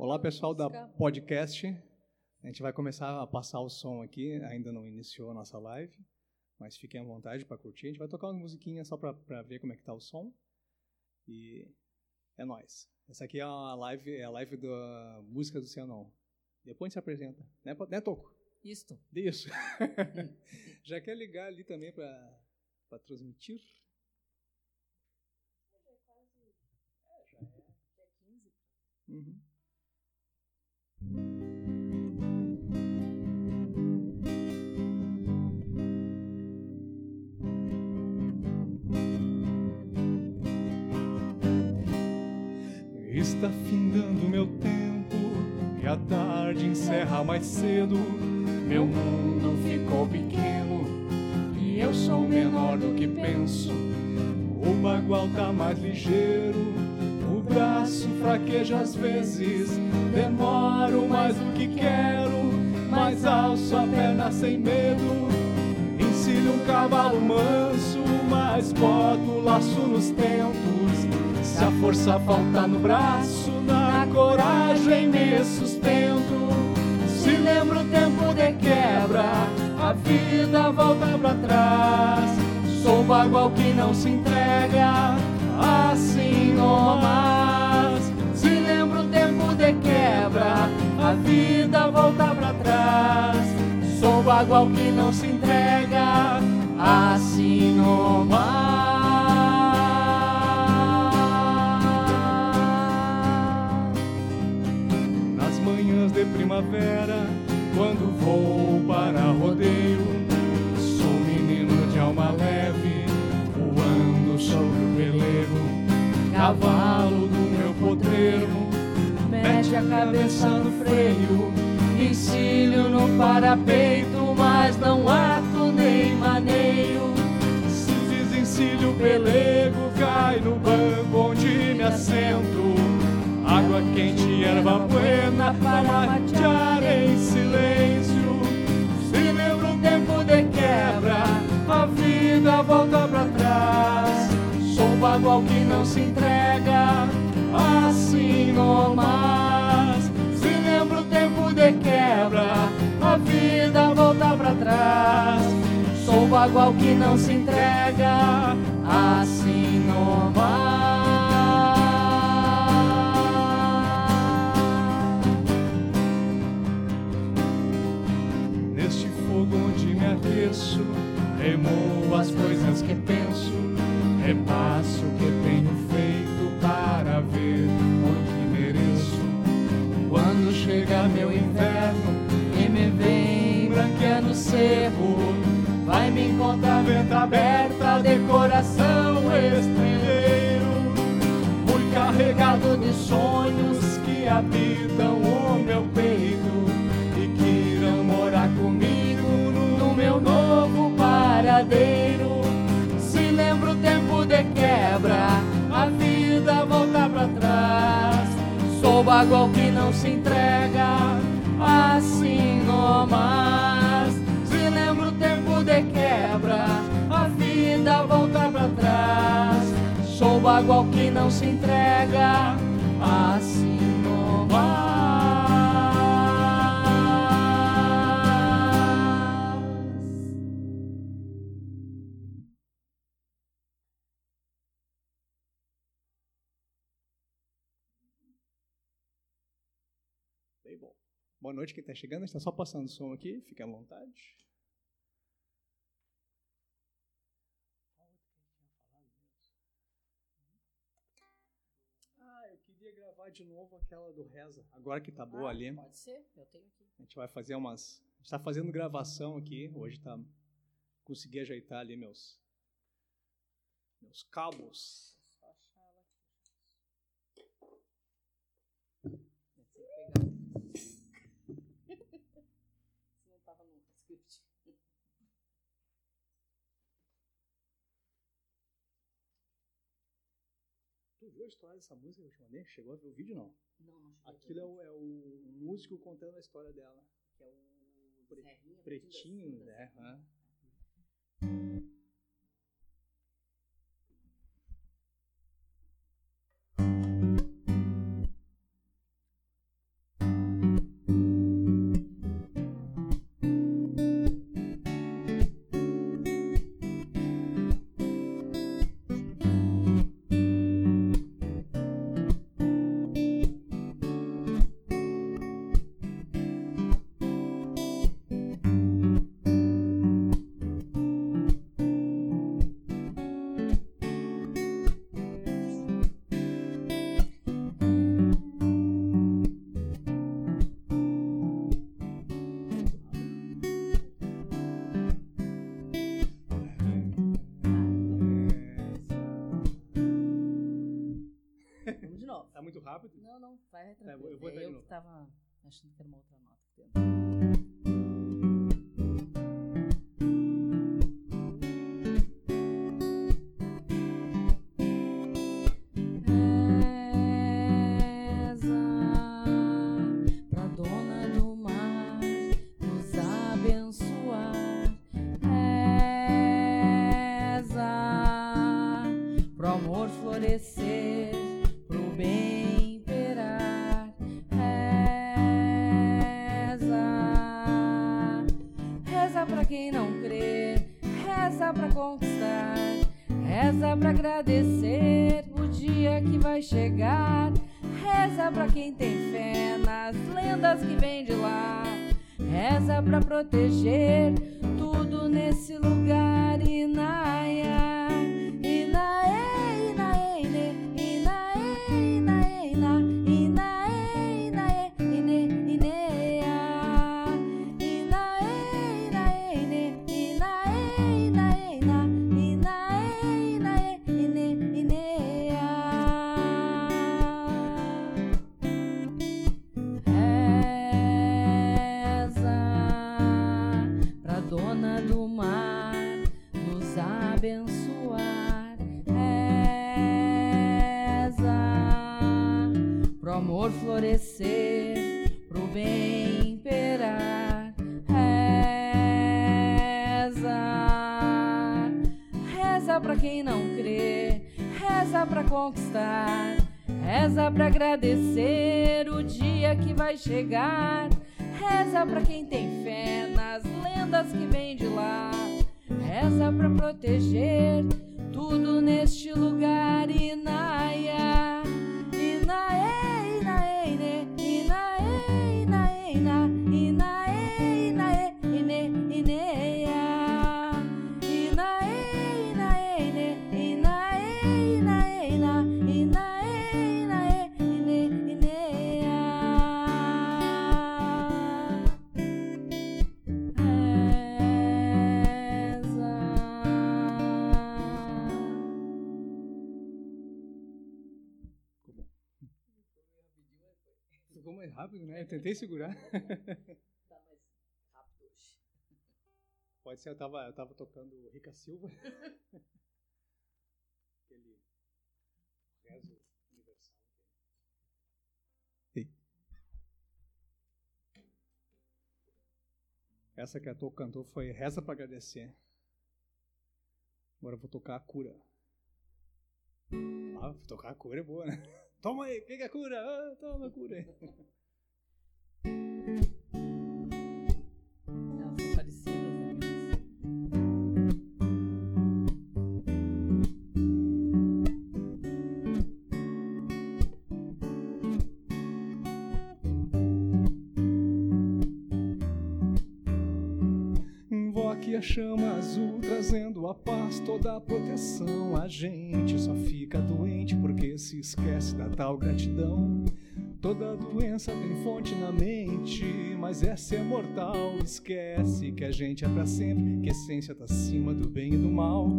Olá, pessoal da podcast. A gente vai começar a passar o som aqui, ainda não iniciou a nossa live, mas fiquem à vontade para curtir. A gente vai tocar uma musiquinha só para ver como é que tá o som. E é nós. Essa aqui é a live, é a live da música do Cianon. Depois a gente se apresenta, né, né Toco? Isto. Isso. Já quer ligar ali também para transmitir? Uhum. Está findando meu tempo e a tarde encerra mais cedo. Meu mundo ficou pequeno e eu sou menor do que penso. O bagual tá mais ligeiro o braço fraqueja às vezes, demoro mais do que quero, mas alço a perna sem medo. Ensino um cavalo manso, mas boto o laço nos tentos. Se a força falta no braço, na coragem me sustento. Se lembro o tempo de quebra, a vida volta pra trás. Sou bagual que não se entrega assim mais. Se lembra o tempo de quebra, a vida volta para trás. Sou bagual que não se entrega, assim mais. Primavera, quando vou para rodeio, sou menino de alma leve, voando sobre o pelego, cavalo do meu potreiro, mete a cabeça no freio, encilho no parapeito, mas não ato nem maneio. Se desencilho o pelego, cai no banco onde me assento. Água quente, erva buena para matear em silêncio. Se lembra o tempo de quebra, a vida volta pra trás. Sou bagual que não se entrega, assim não mais. Se lembra o tempo de quebra, a vida volta pra trás. Sou bagual que não se entrega, assim não me aqueço, remoo as coisas que penso, repasso o que tenho feito para ver o que mereço. Quando chega meu inverno e me vem branqueando cerro, vai me encontrar venta aberta de coração estreleiro, muito carregado de sonhos que habitam o meu peito paradeiro. Se lembra o tempo de quebra, a vida volta pra trás. Sou bagual que não se entrega, assim não mais. Se lembra o tempo de quebra, a vida volta pra trás. Sou bagual que não se entrega, assim não Boa noite, quem está chegando. Está só passando o som aqui, fique à vontade. Ah, eu queria gravar de novo aquela do Reza, agora que tá boa Ah, ali. Pode ser, eu tenho aqui. A gente vai fazer umas. A gente está fazendo gravação aqui. Hoje tá. Consegui ajeitar ali meus. Meus cabos. Só achar ela aqui. Eu tenho que pegar. Se não tava no script. Tu viu a história dessa música que eu te mandei? Chegou a ver o vídeo não? Não, não cheguei Aquilo é o, é o músico contando a história dela. Que é o Pre- Serrinha, Pretinho, da né? Serrinha. Vai Tá, eu tranquilo. vou- eu vou É eu que tava achando que era uma outra nota. Pode ser, eu tava, eu tava tocando Rica Silva. Aquele rezo universal. Ei. Essa que a Tô cantou foi Reza pra agradecer. Agora eu vou tocar a cura. Ah, tocar a cura é boa, né? Toma aí, o que é cura? Ah, toma a cura aí. chama azul, trazendo a paz, toda a proteção. A gente só fica doente porque se esquece da tal gratidão. Toda doença tem fonte na mente, mas essa é mortal. Esquece que a gente é pra sempre, que a essência tá acima do bem e do mal.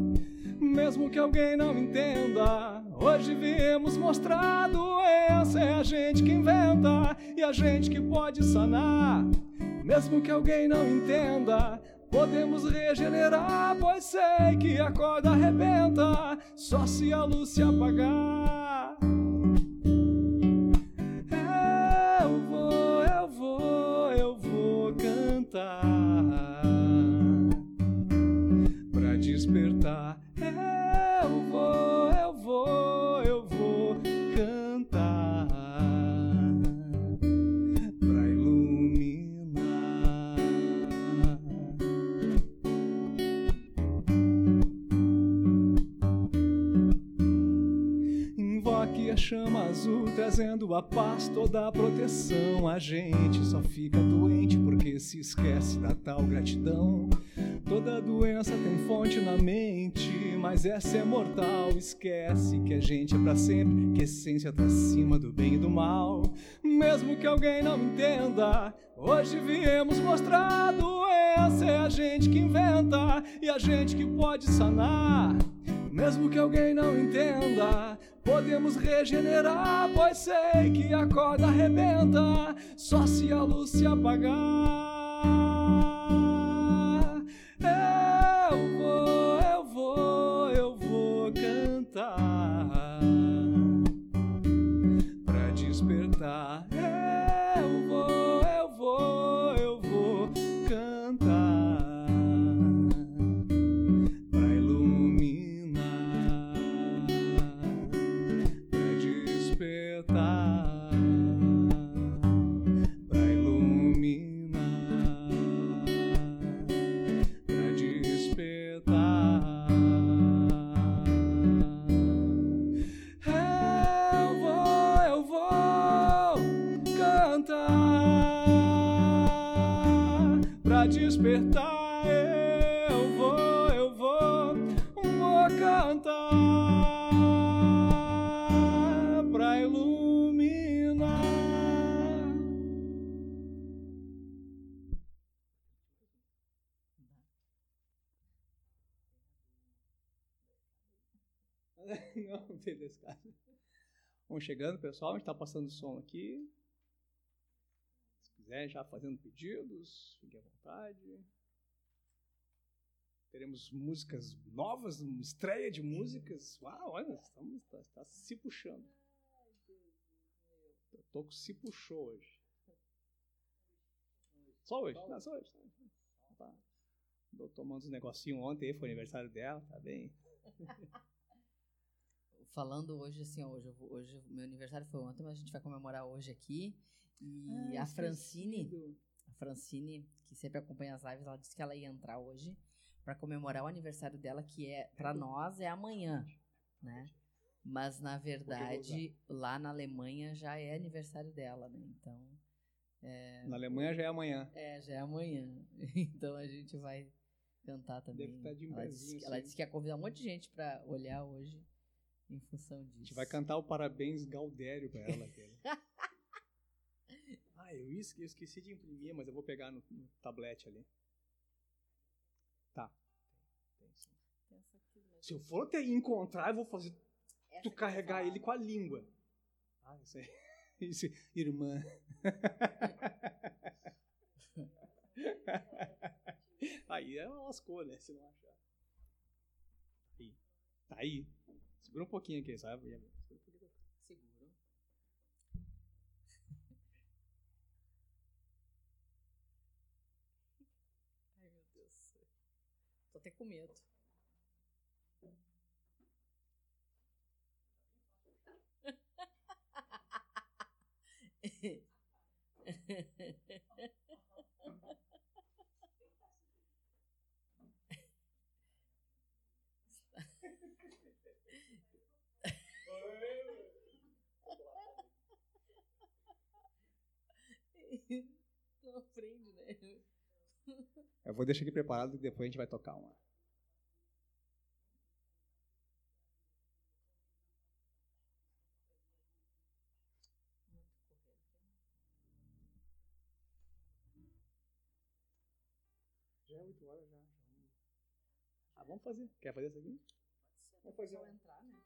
Mesmo que alguém não entenda, hoje viemos mostrar a doença. É a gente que inventa e a gente que pode sanar. Mesmo que alguém não entenda, podemos regenerar, pois sei que a corda arrebenta só se a luz se apagar. Trazendo a paz, toda a proteção. A gente só fica doente porque se esquece da tal gratidão. Toda doença tem fonte na mente, mas essa é mortal. Esquece que a gente é pra sempre, que a essência tá acima do bem e do mal. Mesmo que alguém não entenda, hoje viemos mostrar a doença. É a gente que inventa e a gente que pode sanar. Mesmo que alguém não entenda, podemos regenerar, pois sei que a corda arrebenta só se a luz se apagar. Cara. Vamos chegando, pessoal. A gente está passando o som aqui. Se quiser, já fazendo pedidos, fique à vontade. Teremos músicas novas, uma estreia de músicas. Uau, olha, estamos, tá, tá se puxando. O Toco se puxou hoje. Só hoje? Não, só hoje. Tá. Tomando uns negocinhos ontem, foi aniversário dela, tá bem. Falando hoje, assim, hoje, hoje meu aniversário foi ontem, mas a gente vai comemorar hoje aqui. E a Francine, a Francine, que sempre acompanha as lives, ela disse que ela ia entrar hoje para comemorar o aniversário dela, que é para nós é amanhã, né? Mas na verdade, lá na Alemanha já é aniversário dela, né? Então, Na Alemanha já é amanhã. é, já é amanhã. Então a gente vai cantar também. Deve estar de ela, disse, que- ela disse que ia convidar um monte de gente para olhar hoje em função disso. A gente vai cantar o parabéns Gaudério pra ela. ah, eu esqueci, eu esqueci de imprimir, mas eu vou pegar no, no tablete ali. Tá. Tem sim. Se eu for até encontrar, eu vou fazer essa tu carregar ele com a língua. Ah, isso aí. Isso, irmã. aí ela lascou, né? Se não achar. Aí. Tá aí. Segura um pouquinho aqui, sabe? Seguro. Ai, meu Deus. Tô até com medo. Não aprende, né? Eu vou deixar aqui preparado e depois a gente vai tocar uma. Já é 8 horas já. Ah, vamos fazer. Quer fazer isso aqui? Vamos fazer Só uma. entrar, né?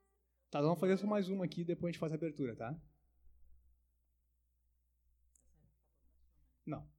Tá, vamos fazer só mais uma aqui depois a gente faz a abertura, tá? Não.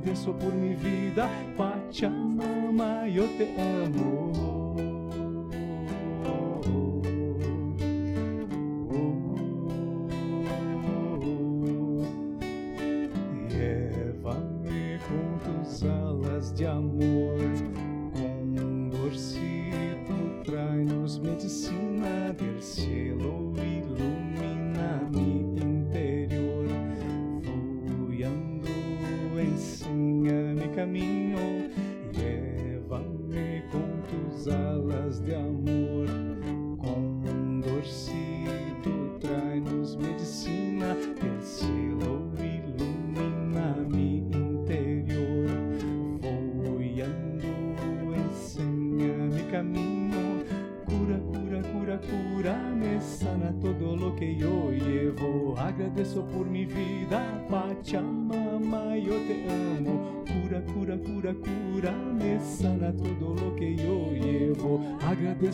Agradeço por mi vida, Pachamama, yo te amo.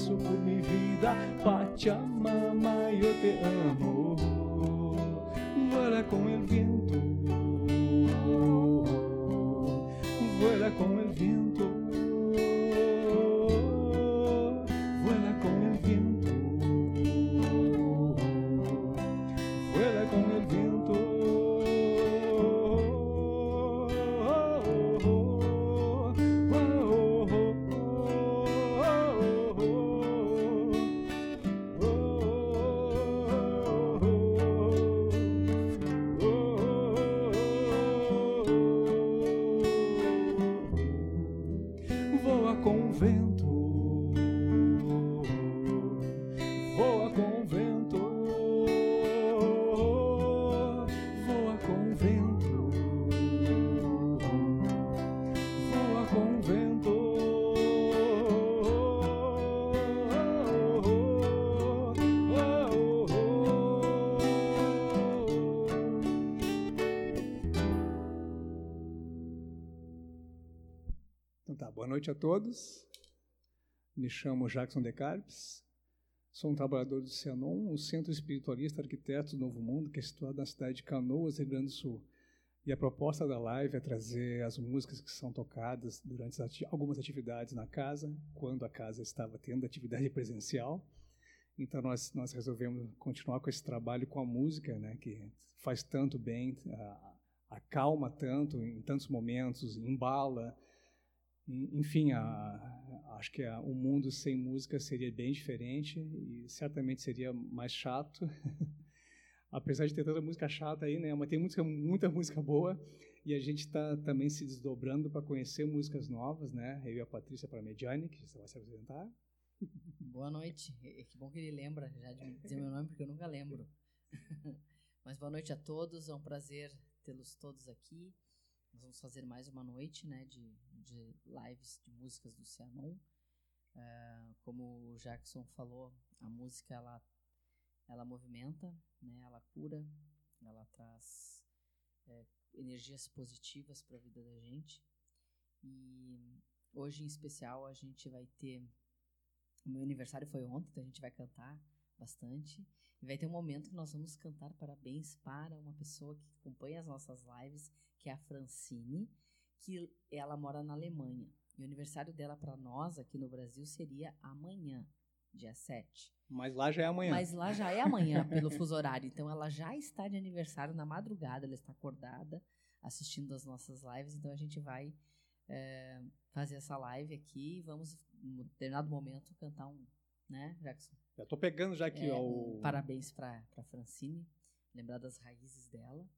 Agradeço por mi vida, Pachamama, yo te amo. Noite a todos. Me chamo Jackson De Carpes. Sou um trabalhador do Cianon, o Centro Espiritualista Arquitetos do Novo Mundo, que é situado na cidade de Canoas, Rio Grande do Sul. E a proposta da live é trazer as músicas que são tocadas durante algumas atividades na casa, quando a casa estava tendo atividade presencial. Então nós nós resolvemos continuar com esse trabalho com a música, né, que faz tanto bem, a- acalma tanto em tantos momentos, embala. En- Enfim, a- acho que a- o mundo sem música seria bem diferente e certamente seria mais chato. Apesar de ter tanta música chata aí, né? Mas tem música, muita música boa e a gente está também se desdobrando para conhecer músicas novas, né? Eu e a Patrícia para Mediani, que você vai se apresentar. Boa noite. Que bom que ele lembra já de dizer meu nome, porque eu nunca lembro. Mas boa noite a todos, é um prazer tê-los todos aqui. Nós vamos fazer mais uma noite né, de, de lives de músicas do Cianon. Ah, como o Jackson falou, a música ela, ela movimenta, né, ela cura, ela traz é, energias positivas para a vida da gente. E hoje, em especial, a gente vai ter o meu aniversário foi ontem, então a gente vai cantar bastante. E vai ter um momento que nós vamos cantar parabéns para uma pessoa que acompanha as nossas lives, que é a Francine, que ela mora na Alemanha. E o aniversário dela para nós aqui no Brasil seria amanhã, dia 7. Mas lá já é amanhã. Mas lá já é amanhã, pelo fuso horário. Então ela já está de aniversário na madrugada, ela está acordada assistindo as nossas lives. Então a gente vai é, fazer essa live aqui e vamos, em determinado momento, cantar um, né, Jackson? Já estou pegando já aqui É, ó, o... parabéns para a Francine, lembrar das raízes dela.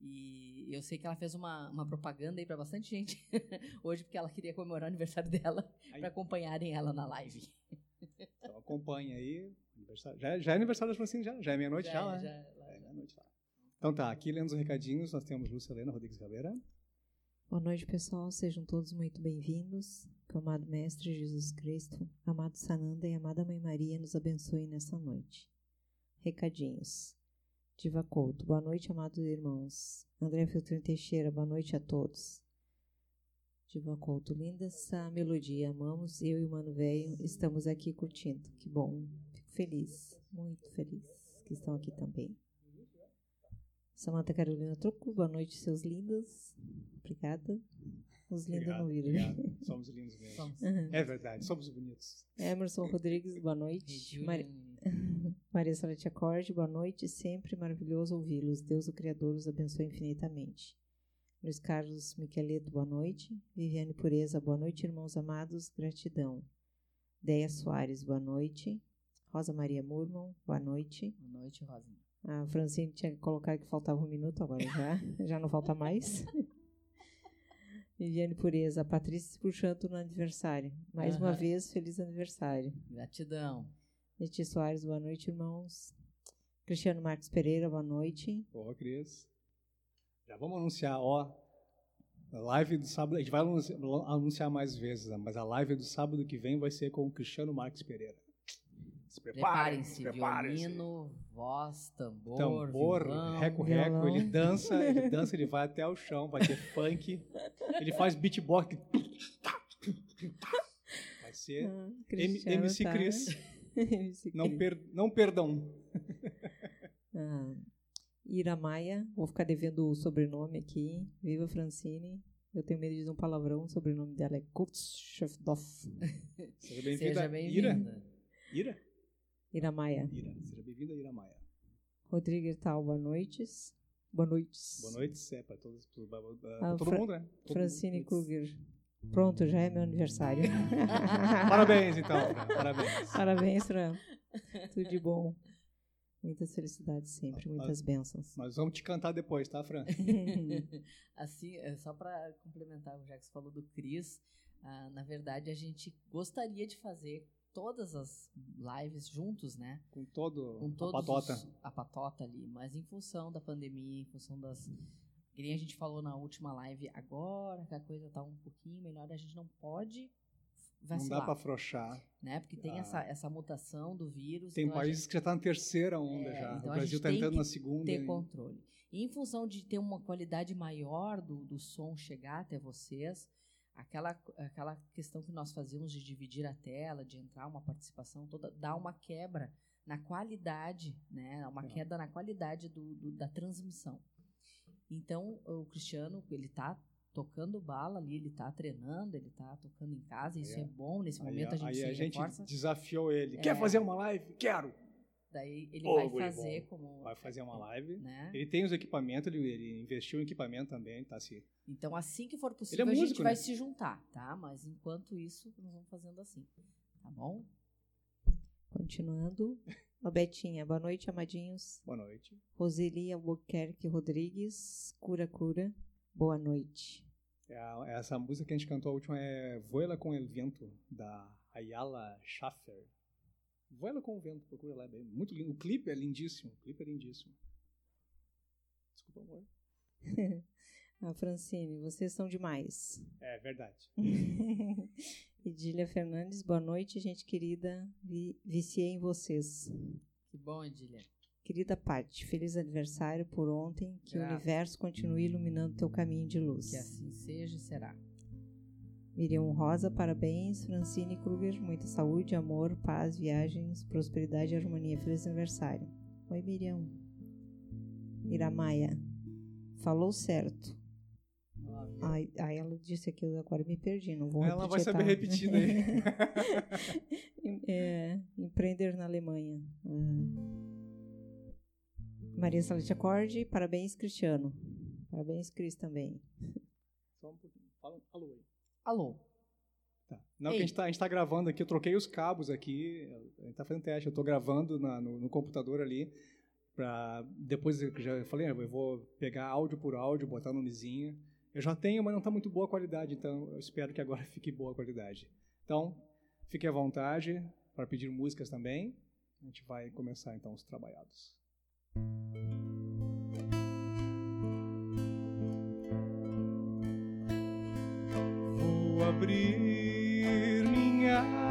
E eu sei que ela fez uma, uma propaganda aí para bastante gente hoje, porque ela queria comemorar o aniversário dela para acompanharem ela na live. Então acompanha aí. Aniversário- Já, já é aniversário da Francine, já? Já é meia-noite já, Já, né? já, É já. meia-noite lá. Então tá, aqui lendo os recadinhos, nós temos Lúcia Helena Rodrigues Galera. Boa noite, pessoal. Sejam todos muito bem-vindos. Que o amado Mestre Jesus Cristo, amado Sananda e amada Mãe Maria nos abençoe nessa noite. Recadinhos. Diva Couto, boa noite, amados irmãos. André Filtrin Teixeira, boa noite a todos. Diva Couto, linda essa melodia. Amamos, eu e o Mano Velho estamos aqui curtindo. Que bom. Fico feliz, muito feliz que estão aqui também. Samanta Carolina Troco, boa noite, seus lindos. Obrigada. Os lindos não viram. obrigado. Somos lindos mesmo. Somos. É verdade, somos bonitos. Emerson Rodrigues, boa noite. Regiu Mari- Maria Salete Acorde, boa noite. Sempre maravilhoso ouvi-los. Deus, o Criador, os abençoe infinitamente. Luiz Carlos Miqueleto, boa noite. Viviane Pureza, boa noite, irmãos amados. Gratidão. Deia Soares, boa noite. Rosa Maria Murmon, boa noite. Boa noite, Rosa. A Francine tinha que colocar que faltava um minuto, agora já, já não falta mais. Viviane Pureza, Patrícia se puxando no aniversário. Mais uma Aham. vez, feliz aniversário. Gratidão. Leti Soares, boa noite, irmãos. Cristiano Marcos Pereira, boa noite. Boa, Cris. Já vamos anunciar, ó. A live do sábado, a gente vai anunciar, mais vezes, né? mas a live do sábado que vem vai ser com o Cristiano Marques Pereira. Se preparem, Preparem-se, preparem-se. violino, voz, tambor, Tambor, reco-reco, violão. ele dança, ele dança, ele vai até o chão, vai ter funk, ele faz beatbox. Vai ser Ah, M- MC tá- Cris. Não, per, não perdão. Ah, Ira Maia, vou ficar devendo o sobrenome aqui. Viva Francine. Eu tenho medo de dizer um palavrão, o sobrenome dela é Kurzschefdorf. Seja bem-vinda. Seja Ira? bem-vinda. Ira? Ira Maia. Ira. Seja bem-vinda, Ira Maia. Rodrigo Hertal, boa noites. Boa noites. Boa noite, é para todos, pra, pra- pra Ah, todo Fra- mundo, né? Todo Francine. Kruger. Pronto, já é meu aniversário. Parabéns, então, Fran, parabéns. Parabéns, Fran. Tudo de bom. Muitas felicidades sempre, muitas bênçãos. Nós vamos te cantar depois, tá, Fran? assim, é, só para complementar o já que você falou do Cris, ah, na verdade a gente gostaria de fazer todas as lives juntos, né? Com todo Com a todos patota. os- a patota ali, mas em função da pandemia, em função das que nem a gente falou na última live, agora que a coisa tá um pouquinho melhor, a gente não pode Não vacilar, dá para afrouxar. né? Porque tem Ah. essa, essa mutação do vírus. Tem então países que já estão na terceira onda É, já. então o Brasil gente está entrando na segunda. ter e- controle. E em função de ter uma qualidade maior do, do som chegar até vocês, aquela, aquela questão que nós fazíamos de dividir a tela, de entrar uma participação toda, dá uma quebra na qualidade, né? Uma É. queda na qualidade do, do- da transmissão. Então, o Cristiano, ele tá tocando bala ali, ele tá treinando, ele tá tocando em casa, isso Aí, é bom, nesse Aí, momento a gente aí se a gente reforça. desafiou ele. É. Quer fazer uma live? Quero! Daí ele Ô, vai fazer bom. como... Vai fazer uma live. Né? Ele tem os equipamentos, ele, ele investiu em equipamento também, tá se Então, assim que for possível, Ele é a gente músico, vai né? se juntar, tá? Mas enquanto isso, nós vamos fazendo assim, tá bom? Continuando. Ó, Betinha, boa noite, amadinhos. Boa noite. Roseli Albuquerque Rodrigues, Cura Cura, boa noite. É a- essa música que a gente cantou a última é Voela com el Vento, da Ayala Schaffer. Voela com o Vento, procura lá, é bem, muito lindo. O clipe é lindíssimo, o clipe é lindíssimo. Desculpa, amor. A Francine, vocês são demais. É verdade. Edília Fernandes, boa noite, gente querida. Vi, viciei em vocês. Que bom, Edília. Querida Paty, feliz aniversário por ontem. Que o Grato. universo continue iluminando teu caminho de luz. Que assim seja e será. Miriam Rosa, parabéns. Francine Kruger, muita saúde, amor, paz, viagens, prosperidade e harmonia. Feliz aniversário. Oi, Miriam. Iramaia, falou certo. Ai, ai, ela disse aquilo agora, me perdi, não vou Ela vai saber tá? repetir daí. É, empreender na Alemanha. Ah. Maria Salete Acorde, parabéns, Cristiano. Parabéns, Cris também. Só um pouquinho. Fala, alô aí. Alô. Tá. Não, que a gente tá, a gente tá gravando aqui, eu troquei os cabos aqui, a gente tá fazendo teste, eu tô gravando na- no, no computador ali, pra depois eu já falei, ah, eu vou pegar áudio por áudio, botar no nomezinho. Eu já tenho, mas não tá muito boa a qualidade, então eu espero que agora fique boa a qualidade. Então, fique à vontade para pedir músicas também. A gente vai começar então os trabalhados. Vou abrir minha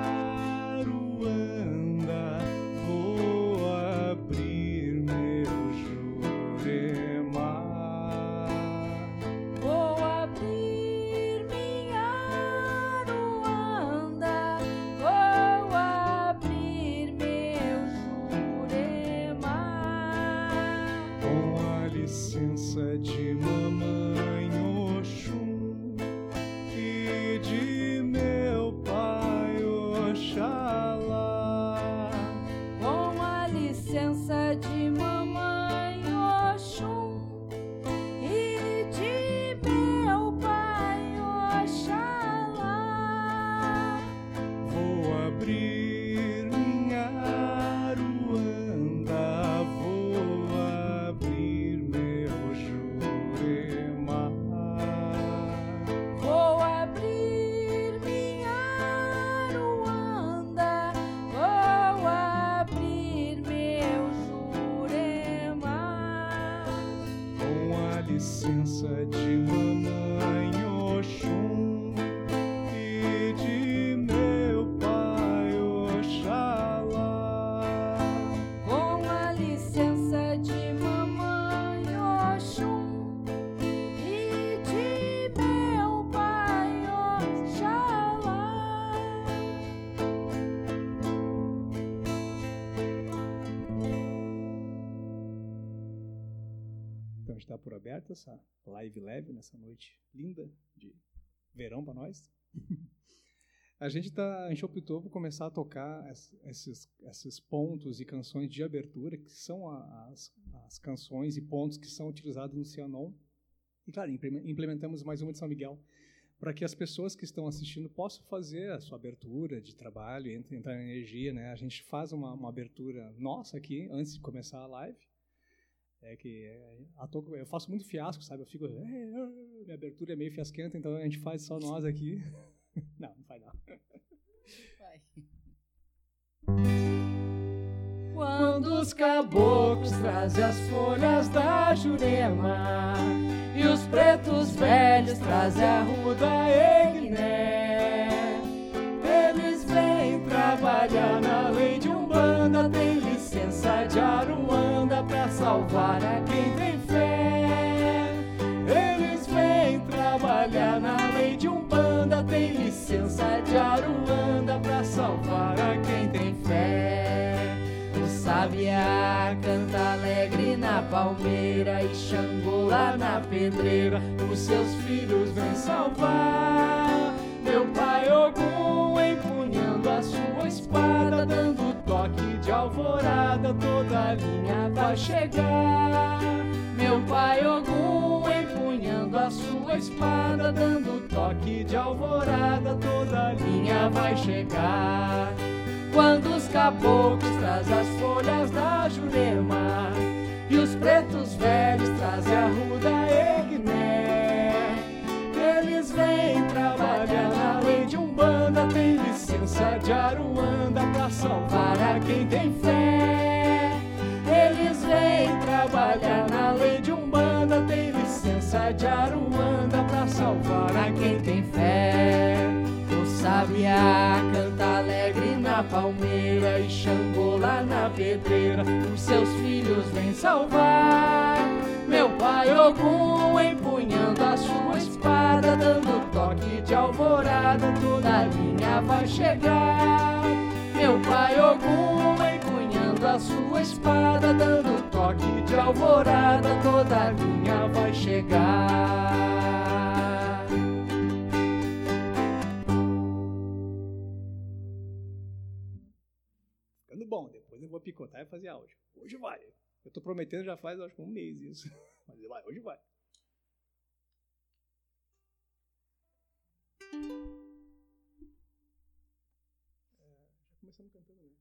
aberta essa live leve nessa noite linda de verão para nós. A gente, tá, a gente optou por começar a tocar esses, esses pontos e canções de abertura, que são as, as canções e pontos que são utilizados no Cianon. E, claro, implementamos mais uma de São Miguel, para que as pessoas que estão assistindo possam fazer a sua abertura de trabalho, entrar em energia. Né? A gente faz uma, uma abertura nossa aqui, antes de começar a live. É que é, eu faço muito fiasco, sabe? Eu fico. É, é, minha abertura é meio fiasquenta, então a gente faz só nós aqui. não, não faz não. Vai. Quando os caboclos trazem as folhas da Jurema E os pretos velhos trazem a ruda Egné Eles vêm trabalhar na lei de Umbanda Tem licença de Aruanda pra salvar a quem tem fé Eles vêm trabalhar na lei de Umbanda Tem licença de Aruanda pra salvar a quem tem fé Sabiá canta alegre na palmeira e Xangô lá na pedreira, os seus filhos vêm salvar. Meu pai Ogum empunhando a sua espada, dando toque de alvorada, toda a linha vai chegar. Meu pai Ogum empunhando a sua espada, dando toque de alvorada, toda a linha vai chegar. Quando os caboclos trazem as folhas da Jurema E os pretos velhos trazem a ruda Egné Eles vêm trabalhar na lei de Umbanda Tem licença de Aruanda pra salvar a quem tem fé Eles vêm trabalhar na lei de Umbanda Tem licença de Aruanda pra salvar a quem tem fé O sabiá canta alegre na palmeira e Xangô lá na pedreira, os seus filhos vêm salvar. Meu pai Ogum empunhando a sua espada, dando toque de alvorada, toda a linha vai chegar. Meu pai Ogum empunhando a sua espada, dando toque de alvorada, toda linha vai chegar. bom, depois eu vou picotar e fazer áudio. Hoje vai. Eu tô prometendo já faz, acho que um mês isso. Mas vai, hoje vai. É, já começamos cantando, né?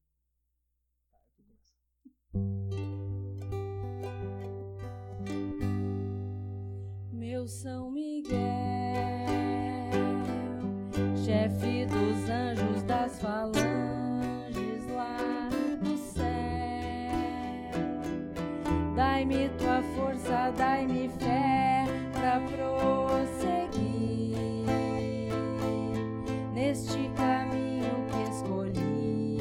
Tá, aqui começa. Meu São Miguel, chefe dos anjos das falanges Dai-me tua força, dai-me fé para prosseguir neste caminho que escolhi.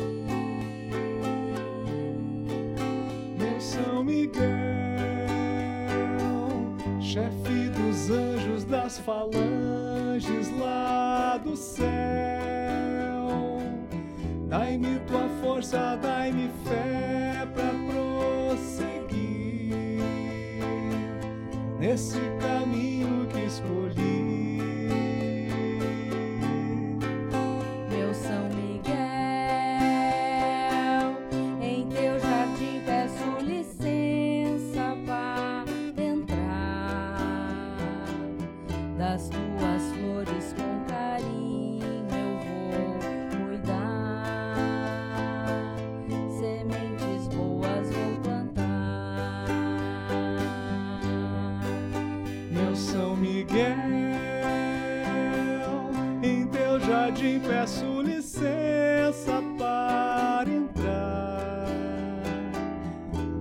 Meu São Miguel, chefe dos anjos das falanges lá do céu, dai-me tua força, dai-me fé para nesse caminho que escolhi. Meu São Miguel,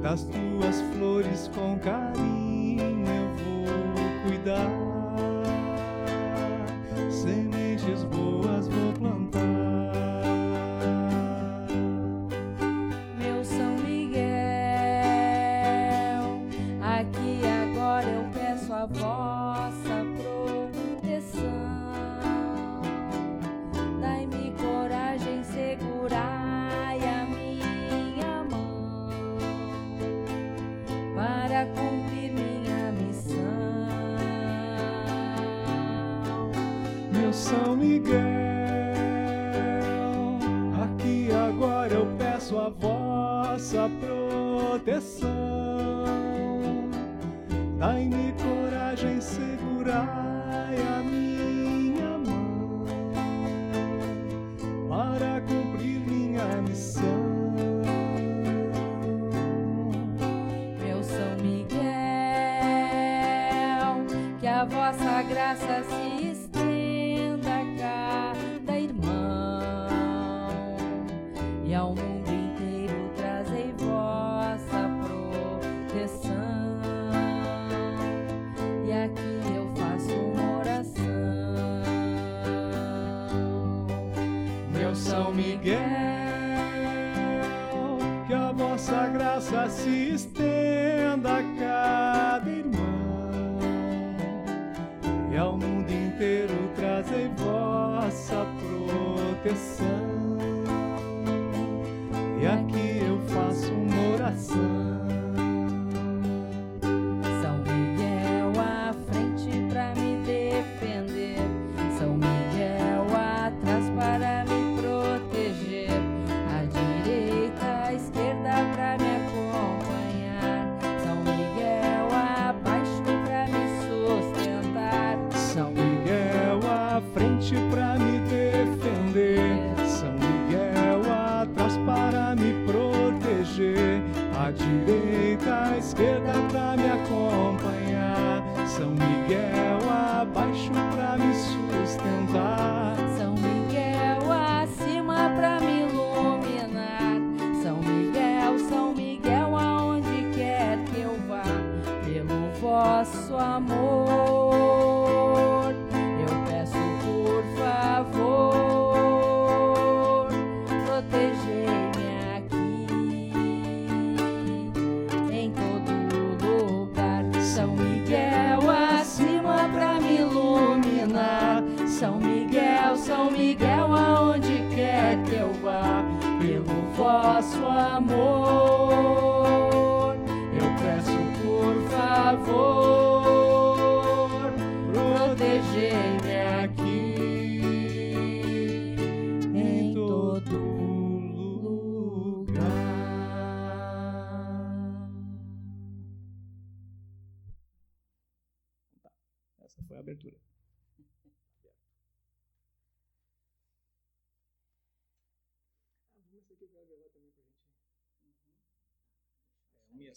Das tuas flores com carinho eu vou cuidar. Vossa São Miguel, que a vossa graça se estenda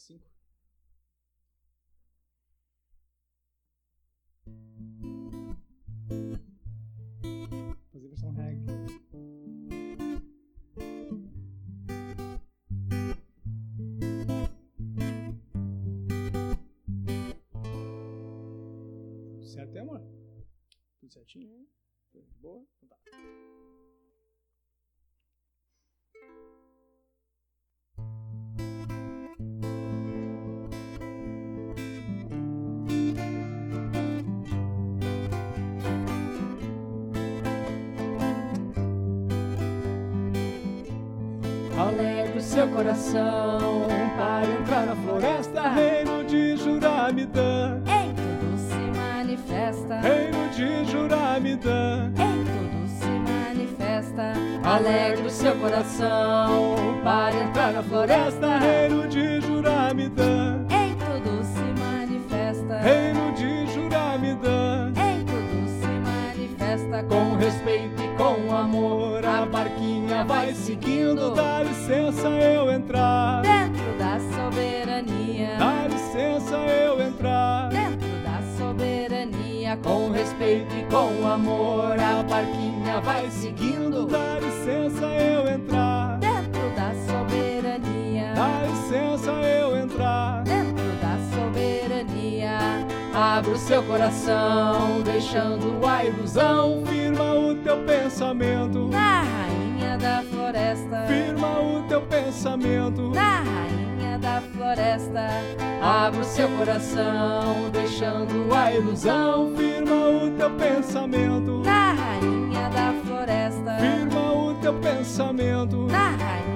165? Fazer versão reggae. Tudo certo, amor? Tudo certinho? Tudo de boa? Então tá. Seu coração para entrar na floresta, reino de Juramidã, Em tudo se manifesta, reino de Juramidã. em tudo se manifesta. Alegre o seu coração para entrar na floresta. reino de Juramidã, Em tudo se manifesta, reino Com respeito e com amor, a barquinha vai seguindo. Dá licença eu entrar, dentro da soberania. dá licença eu entrar. Dentro da soberania, Com respeito e com amor, a barquinha vai seguindo. Dá licença eu entrar, dentro da soberania, dá licença eu entrar. Abra o seu coração, deixando a ilusão Firma o teu pensamento, na rainha da floresta, firma o teu pensamento. na rainha da floresta, abra o seu coração, deixando a ilusão Firma o teu pensamento, na rainha da floresta. firma o teu pensamento. Na rainha da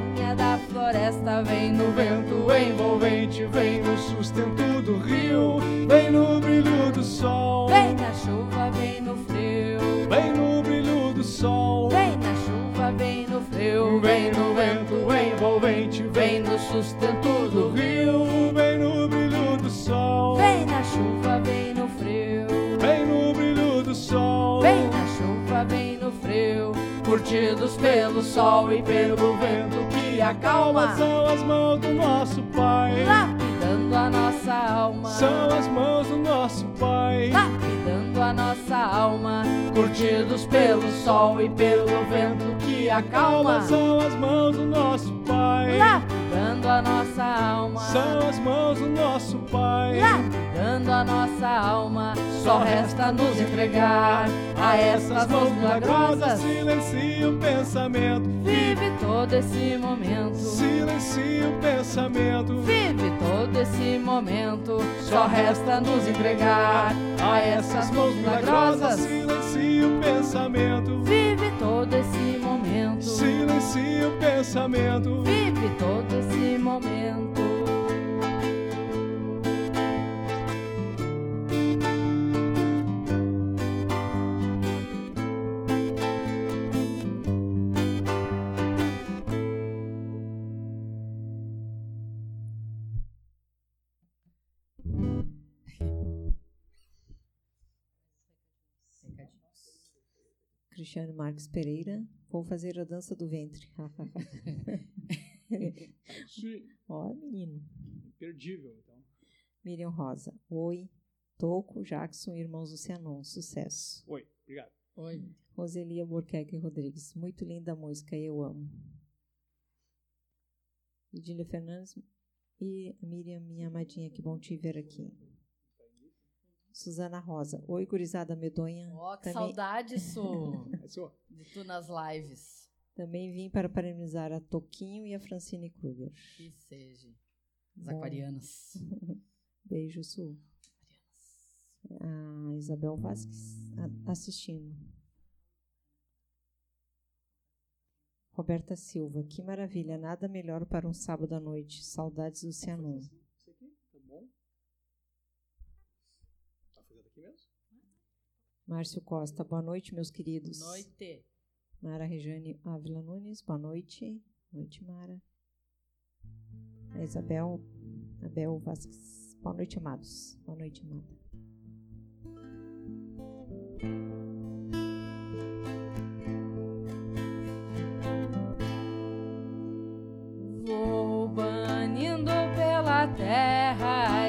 floresta vem no vento envolvente, vem no sustento do rio, vem no brilho do sol, Vem na chuva, vem no frio. vem no brilho sol. Vem na chuva, vem no frio, vem no vento envolvente, vem no sustento do rio. Vem no brilho do sol. Vem na chuva, vem no frio. Vem no brilho do sol. Vem na curtidos pelo sol e pelo vento que acalma, São as mãos do nosso Pai. lapidando a nossa alma. São as mãos do nosso Pai. lapidando a nossa alma, curtidos pelo sol e pelo vento que acalma, São as mãos do nosso Pai. Lapidando a nossa alma, São as mãos do nosso Pai. lapidando a nossa alma. Só resta nos entregar a essas mãos milagrosas. Silencia o pensamento. Vive todo esse momento. Silencia o pensamento. Vive todo esse momento, só resta nos entregar a essas mãos milagrosas. Silencia o pensamento. Vive todo esse momento. Silencia o pensamento. Vive todo esse momento. Cristiano Marques Pereira. Vou fazer a dança do ventre. Ó, menino. Imperdível, então. Miriam Rosa. Oi. Toco, Jackson, irmãos do Cianon. Sucesso. Oi, obrigado. Oi. Roselia Borqueque Rodrigues. Muito linda a música, eu amo. Idília Fernandes e Miriam, minha amadinha, que bom te ver aqui. Suzana Rosa. Oi, gurizada medonha. Ó, que Também- saudade, Su, É de tu nas lives. Também vim para parabenizar a Toquinho e a Francine Kruger. Que seja. As Bom. aquarianas. Beijo, Sul. A Isabel Vasques assistindo. Roberta Silva, que maravilha, nada melhor para um sábado à noite. Saudades do Cianon. Isso aqui, tá bom? Tá fazendo aqui mesmo? Márcio Costa, boa noite, meus queridos. Noite. Mara Rejane Ávila Nunes, boa noite. Boa noite, Mara. A Isabel, Abel Vasques, boa noite, amados. Boa noite, amada. Vou banindo pela terra,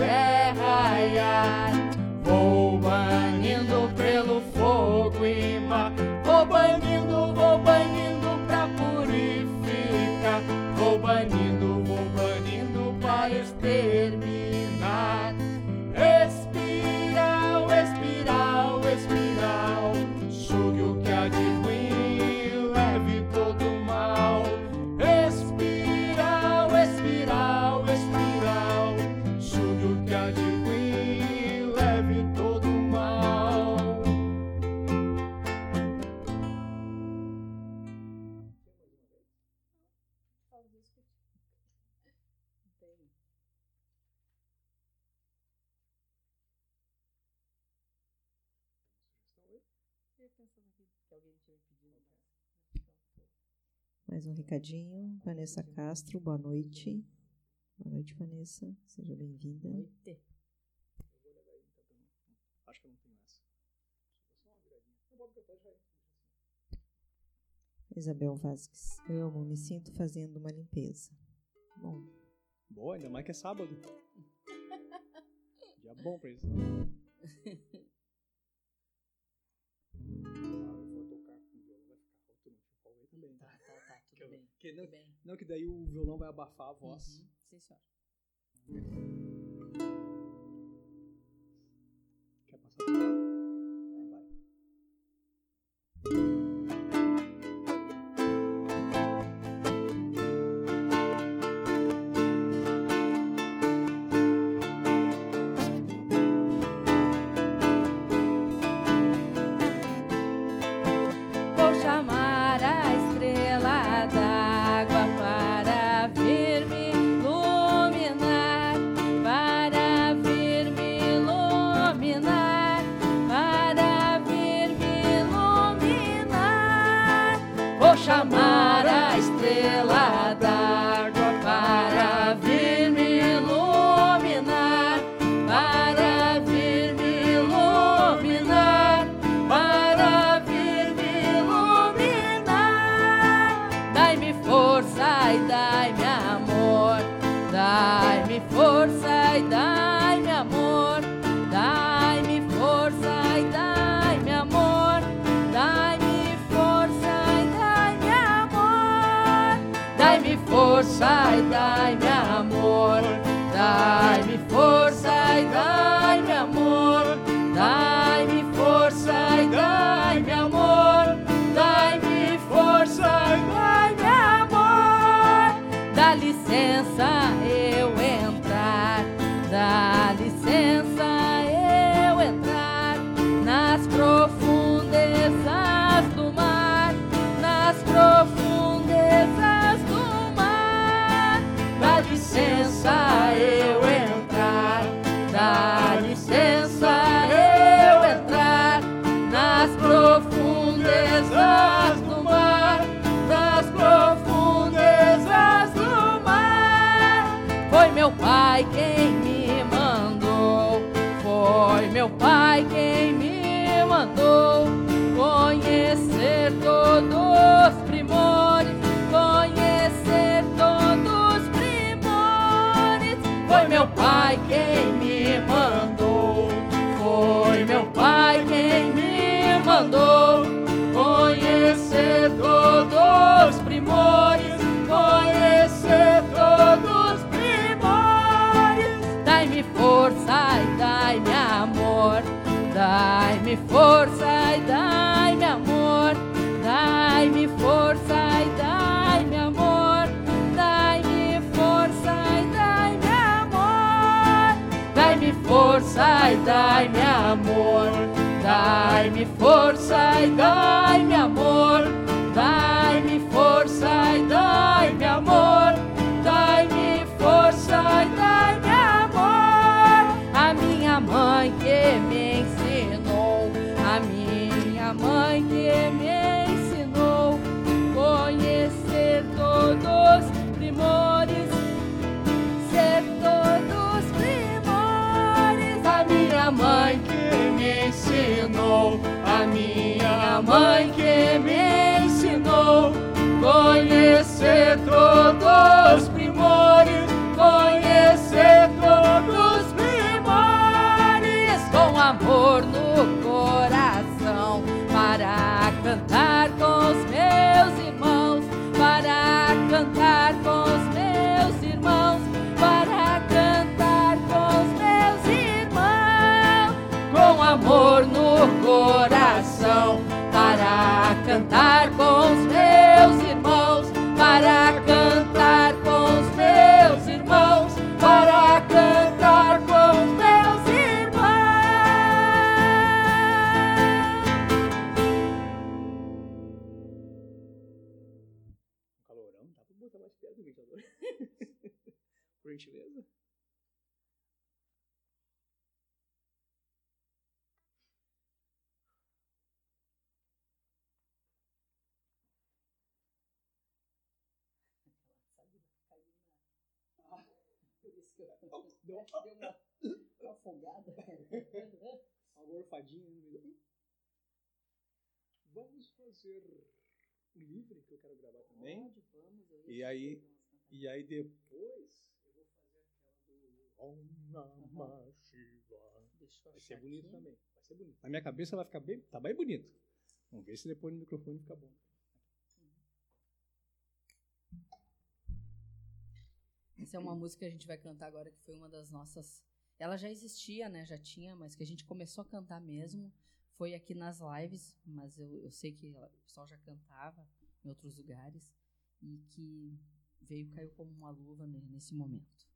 pela um recadinho. Vanessa Castro, boa noite. Boa noite, Vanessa. Seja bem-vinda. Noite. Acho que eu não tenho essa. Isabel Vasques. Eu amo, me sinto fazendo uma limpeza. Bom, Boa, ainda mais que é sábado. Dia bom pra isso. Porque não, é Bem. não é que daí o violão vai abafar a voz. Uhum. Sim, senhora. Quer passar? aí, né, e aí depois. Vai ser bonito também. Vai ser bonito. Na minha cabeça vai ficar bem. Tá bem bonito. Vamos ver se depois no microfone fica bom. Uhum. Essa é uma música que a gente vai cantar agora, que foi uma das nossas. Ela já existia, né? Já tinha, mas que a gente começou a cantar mesmo. Foi aqui nas lives, mas eu, eu sei que o pessoal já cantava em outros lugares e que veio caiu como uma luva nesse momento.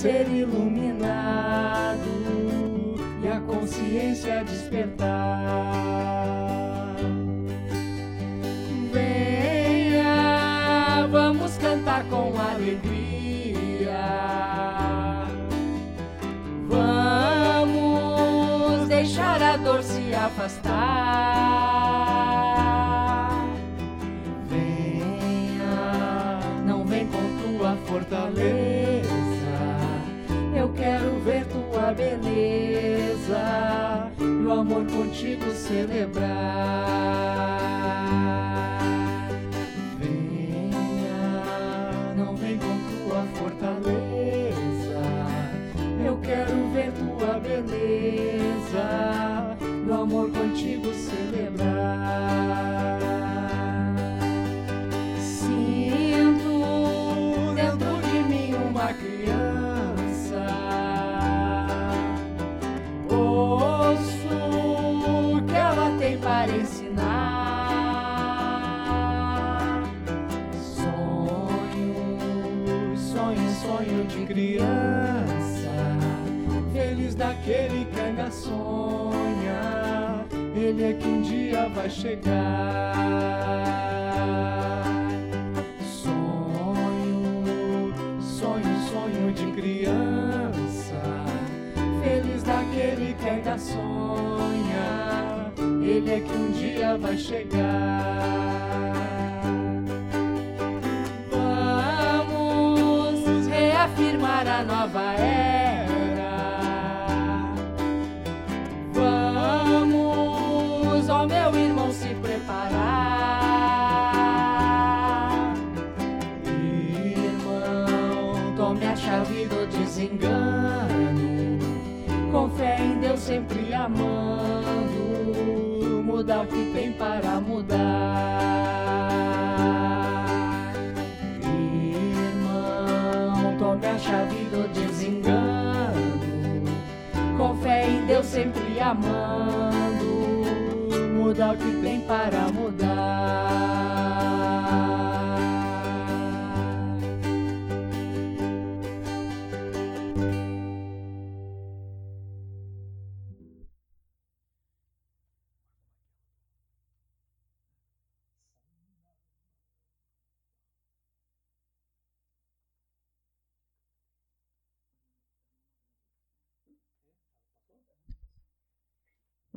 ser iluminado e a consciência desperdiçada.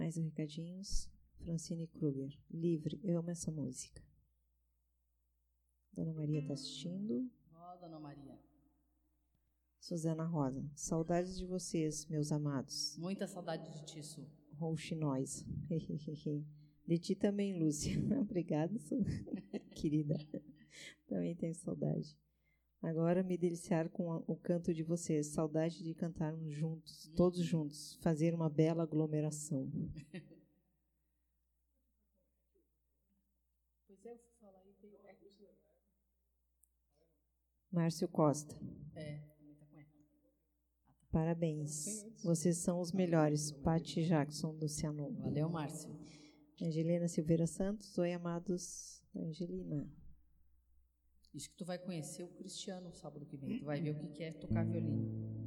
Mais recadinhos. Francine Kruger. Livre, eu amo essa música. Dona Maria está assistindo. Ó, oh, Dona Maria. Suzana Rosa. Saudades de vocês, meus amados. Muita saudade de ti, Su. Rouxinóis. de ti também, Lúcia. Obrigada, querida. também tenho saudade. Agora me deliciar com o canto de vocês. Saudade de cantarmos juntos, todos uhum. juntos. Fazer uma bela aglomeração. Márcio Costa. É, Parabéns. Vocês são os melhores. Pati Jackson, do Cianon. Valeu, Márcio. Angelina Silveira Santos. Oi, amados. Angelina. Diz que tu vai conhecer o Cristiano sábado que vem. Tu vai ver o que é tocar violino.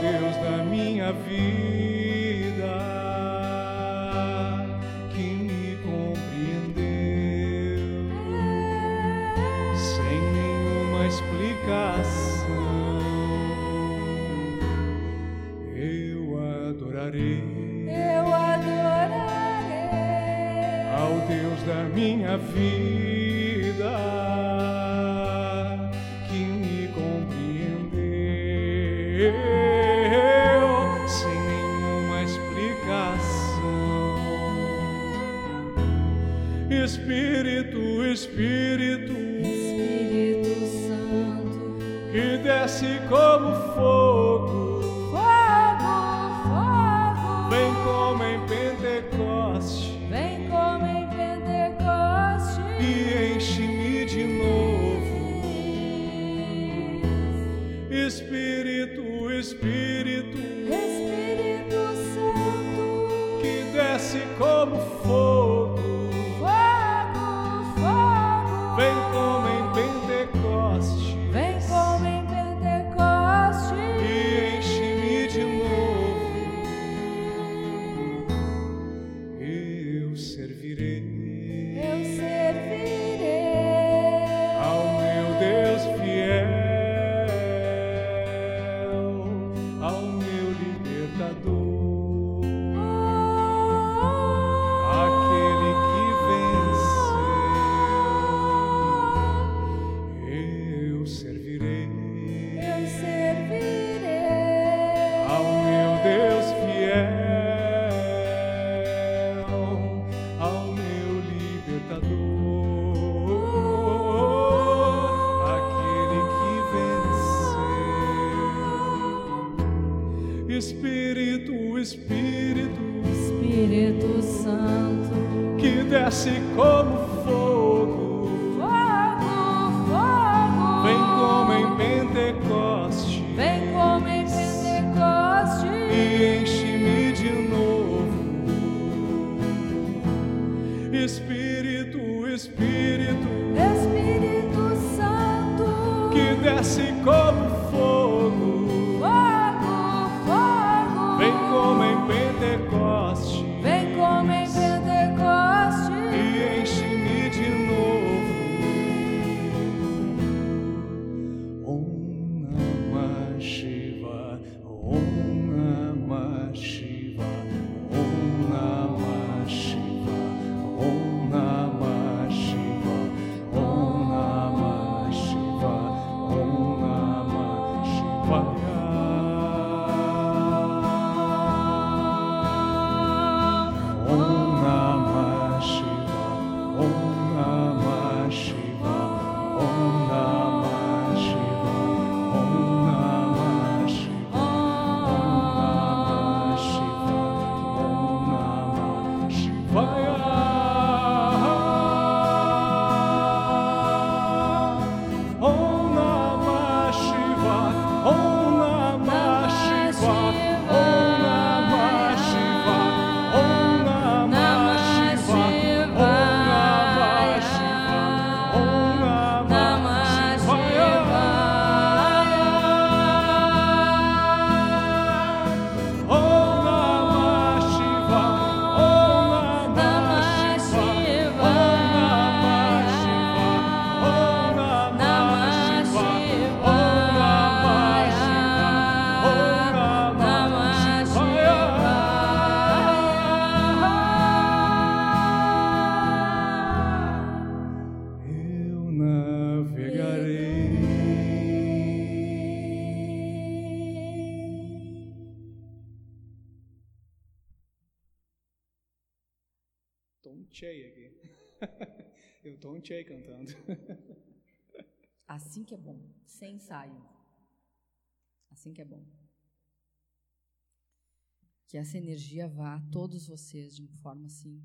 Deus da minha vida que me compreendeu sem nenhuma explicação. Eu adorarei. Eu adorarei ao Deus da minha vida. Che cantando. Assim que é bom, sem ensaio. Assim que é bom. Que essa energia vá a todos vocês de uma forma assim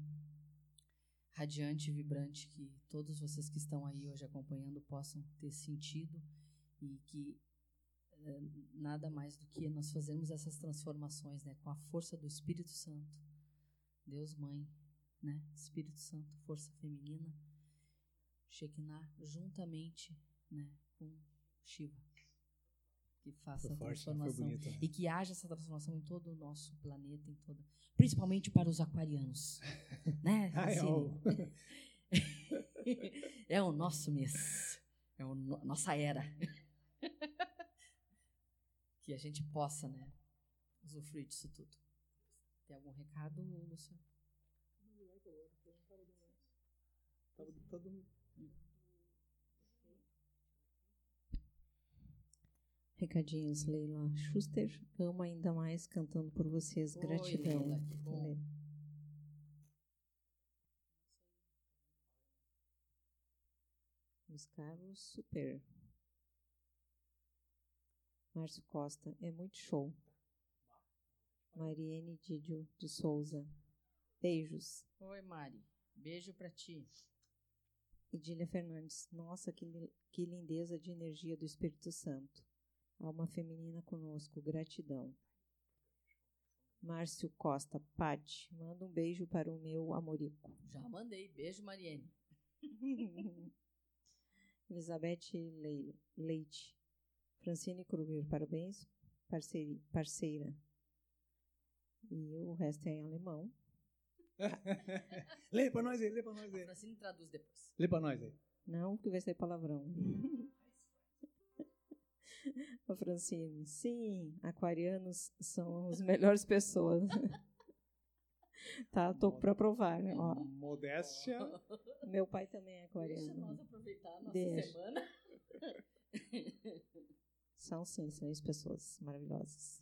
radiante e vibrante, que todos vocês que estão aí hoje acompanhando possam ter sentido e que é, nada mais do que nós fazermos essas transformações, né, com a força do Espírito Santo, Deus Mãe, né, Espírito Santo, força feminina, Shekinah, juntamente, né, com Shiva, que faça a transformação bonito, né? e que haja essa transformação em todo o nosso planeta, em toda, principalmente para os aquarianos, né? Ai, é o nosso mês, é a nossa era que a gente possa, né, usufruir disso tudo. Tem algum recado, Luciano? Recadinhos, Leila Schuster. Amo ainda mais cantando por vocês. Oi, Gratidão. Leila, que bom. Luiz Carlos, super. Márcio Costa, é muito show. Mariene Didio de Souza. Beijos. Oi, Mari. Beijo para ti. Edília Fernandes. Nossa, que, que lindeza de energia do Espírito Santo. Alma feminina conosco. Gratidão. Márcio Costa. Pati, manda um beijo para o meu amorico. Já mandei. Beijo, Mariene. Elizabeth Leite. Francine Kruger, parabéns, parceira. parceira. E o resto é em alemão. lê pra nós aí, lê pra nós aí. A Francine traduz depois. Lê pra nós aí. Não, porque vai ser palavrão. A Francine, sim, aquarianos são as melhores pessoas. tá, tô para provar. Ó. Modéstia. Meu pai também é aquariano. Deixa nós aproveitar a nossa Deixa. semana. São sim, seis pessoas maravilhosas.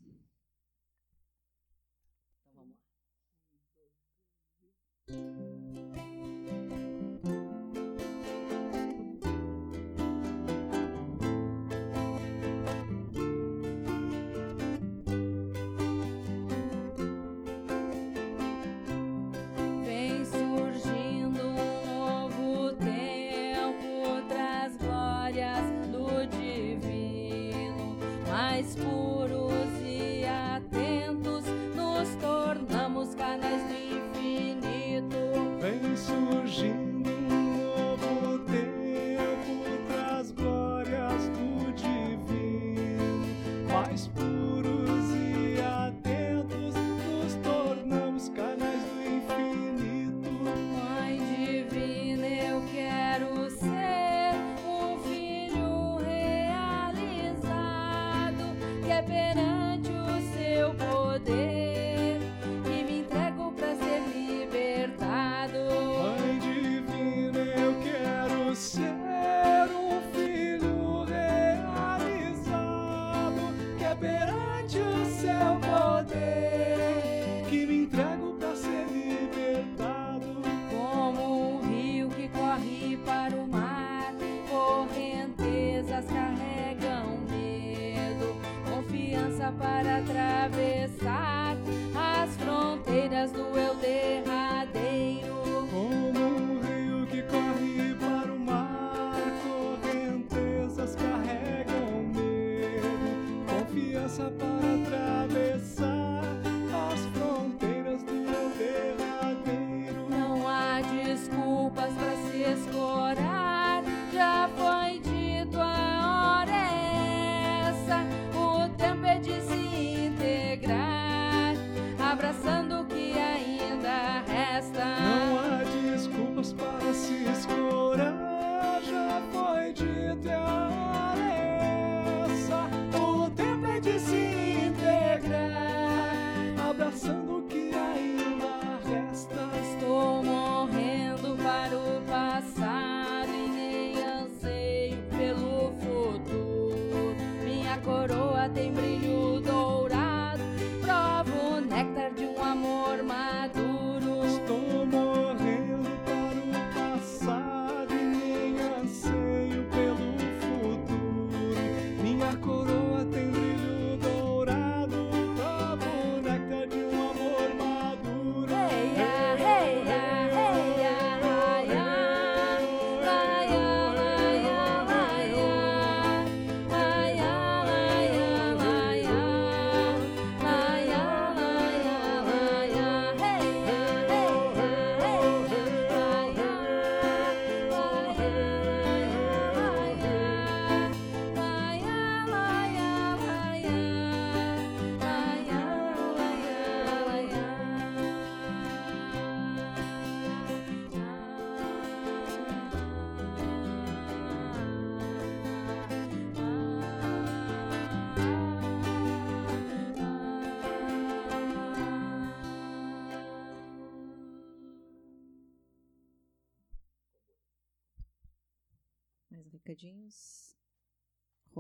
Então vamos lá. Estou morrendo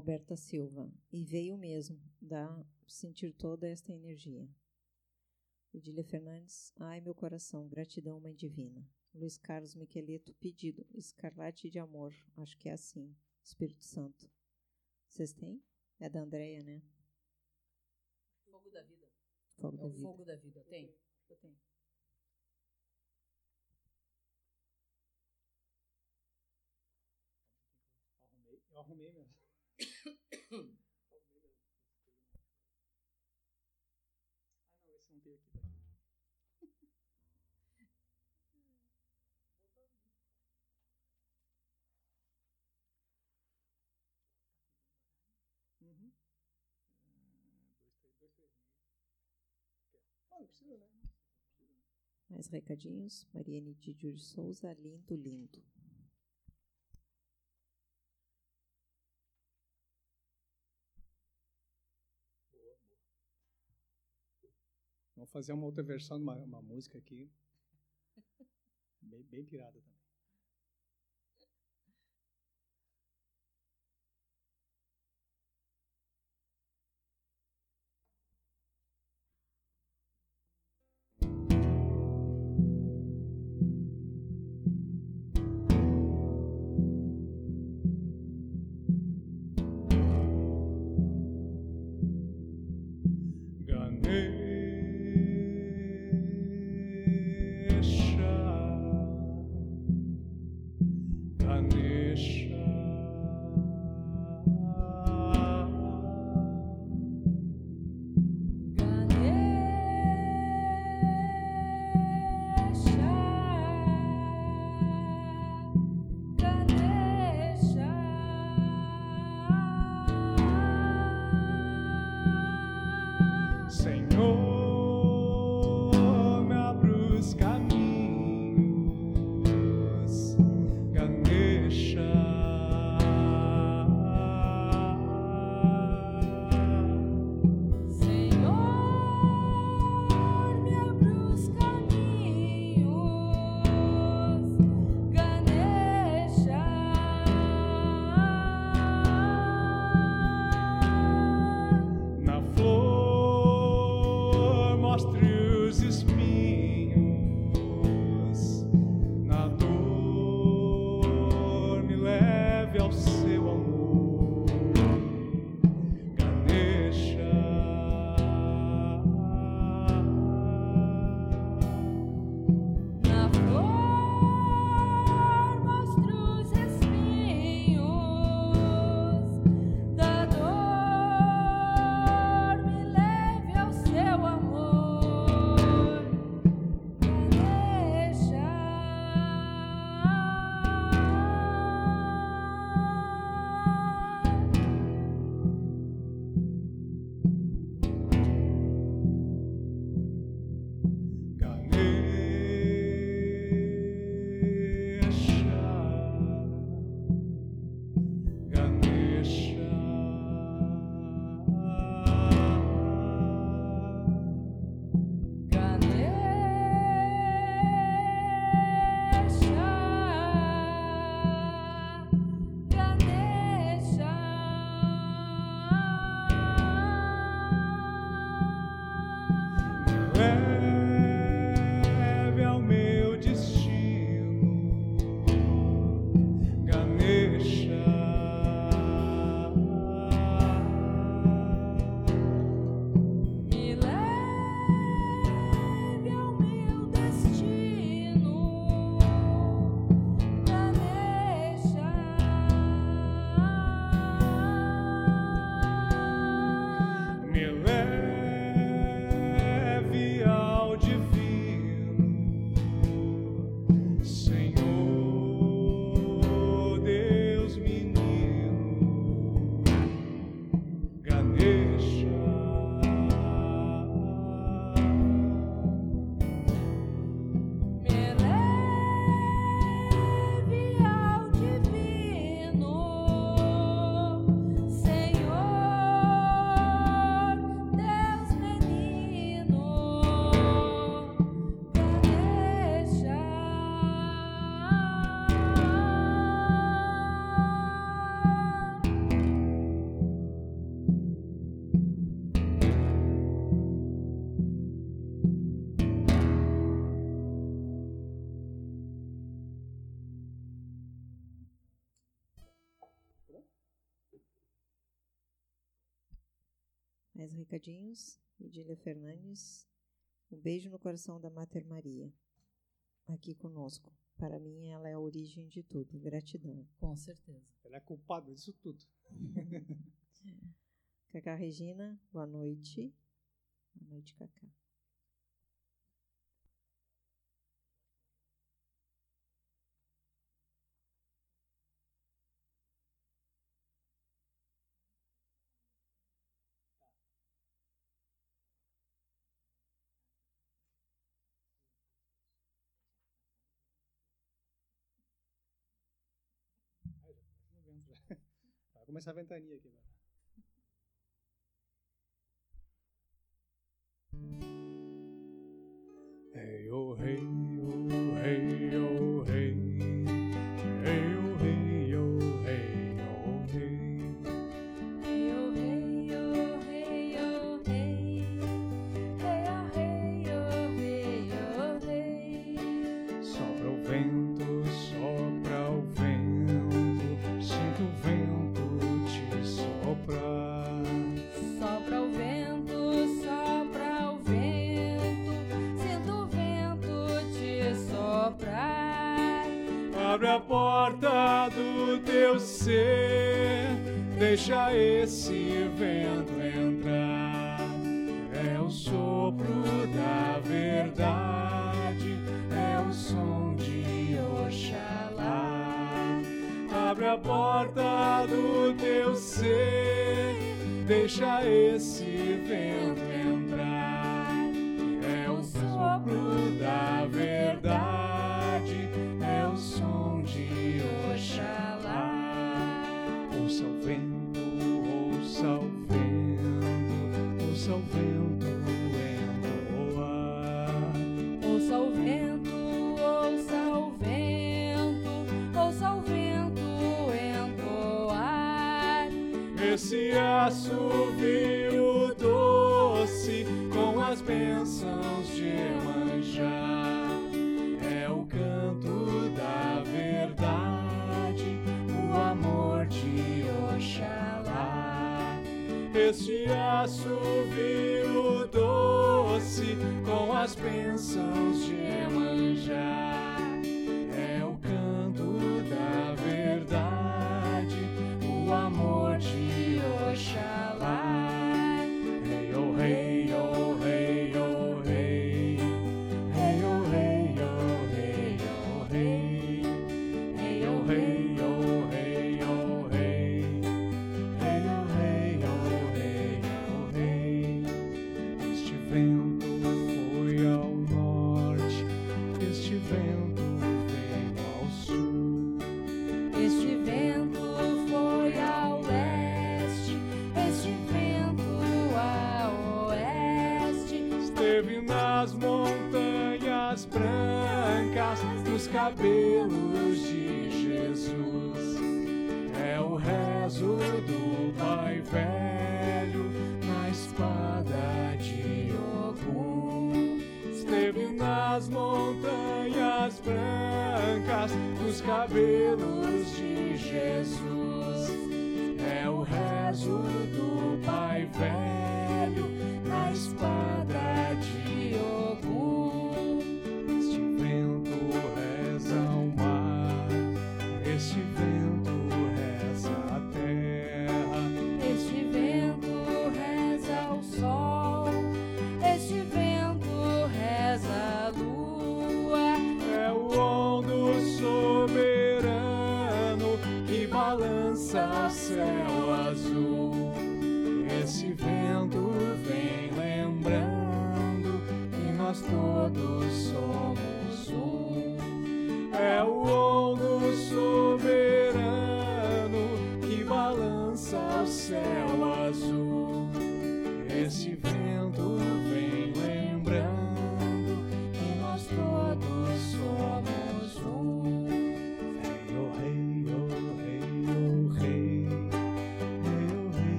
Roberta Silva. E veio mesmo, dá sentir toda esta energia. Edília Fernandes. Ai, meu coração, gratidão, Mãe Divina. Luiz Carlos Miqueleto, pedido. Escarlate de amor. Acho que é assim. Espírito Santo. Vocês têm? É da Andréia, né? Fogo da vida. Fogo é da o vida. fogo da vida. Tem? Eu tenho. Arrumei, eu arrumei mesmo. ah, não, esse não tem aqui. Tá aqui. Uhum. Ah, dois, três, dois, três meio. Quer? Ah, não né? Não precisa, né? Mais recadinhos. Mariane Didio de Souza, lindo, lindo. Boa, boa. Vamos fazer uma outra versão de uma, uma música aqui. Bem, bem pirada também. mais recadinhos. Idília Fernandes, um beijo no coração da Mater Maria, aqui conosco. Para mim, ela é a origem de tudo. Gratidão. Com certeza. Ela é culpada disso tudo. Cacá Regina, boa noite. Boa noite, Cacá. começa a ventania aqui, mano. deixa esse.